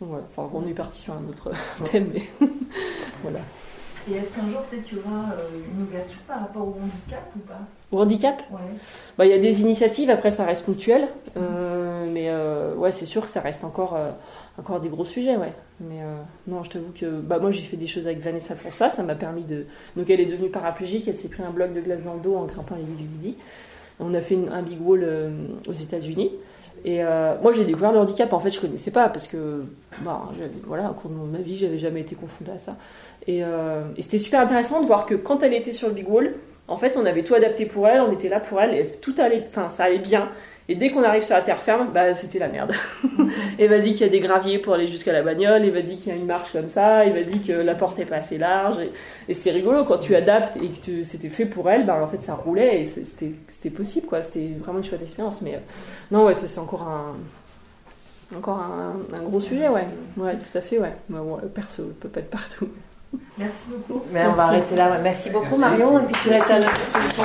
Voilà, enfin, on est parti sur un autre thème, mais voilà. Et est-ce qu'un jour, peut-être, il y aura euh, une ouverture par rapport au handicap ou pas? Au handicap? Ouais. Bah, il y a des initiatives, après ça reste ponctuel, euh, mais euh, ouais, c'est sûr que ça reste encore, euh, encore des gros sujets, ouais. Mais euh, non, je t'avoue que bah, moi j'ai fait des choses avec Vanessa François, ça m'a permis de. Donc elle est devenue paraplégique, elle s'est pris un bloc de glace dans le dos en grimpant les villes du Midi. On a fait une- un big wall euh, aux États-Unis. Et euh, moi j'ai découvert le handicap, en fait je connaissais pas parce que bah, voilà, au cours de ma vie j'avais jamais été confrontée à ça. Et, euh, et c'était super intéressant de voir que quand elle était sur le big wall, en fait, on avait tout adapté pour elle, on était là pour elle, et tout allait, enfin, ça allait bien. Et dès qu'on arrive sur la terre ferme, bah, c'était la merde. et vas-y qu'il y a des graviers pour aller jusqu'à la bagnole, et vas-y qu'il y a une marche comme ça, et vas-y que la porte est pas assez large. Et, et c'est rigolo quand tu adaptes et que tu- c'était fait pour elle, bah, en fait, ça roulait et c'était c'était possible, quoi. C'était vraiment une chouette expérience. Mais euh, non, ouais, c'est encore un. Encore un, un gros sujet, ouais. Ouais, tout à fait, ouais. Mais bon, perso, je peux pas être partout. Merci beaucoup. Mais on va arrêter là. ouais. Merci beaucoup Merci. Marion. Et puis tu restes à notre disposition.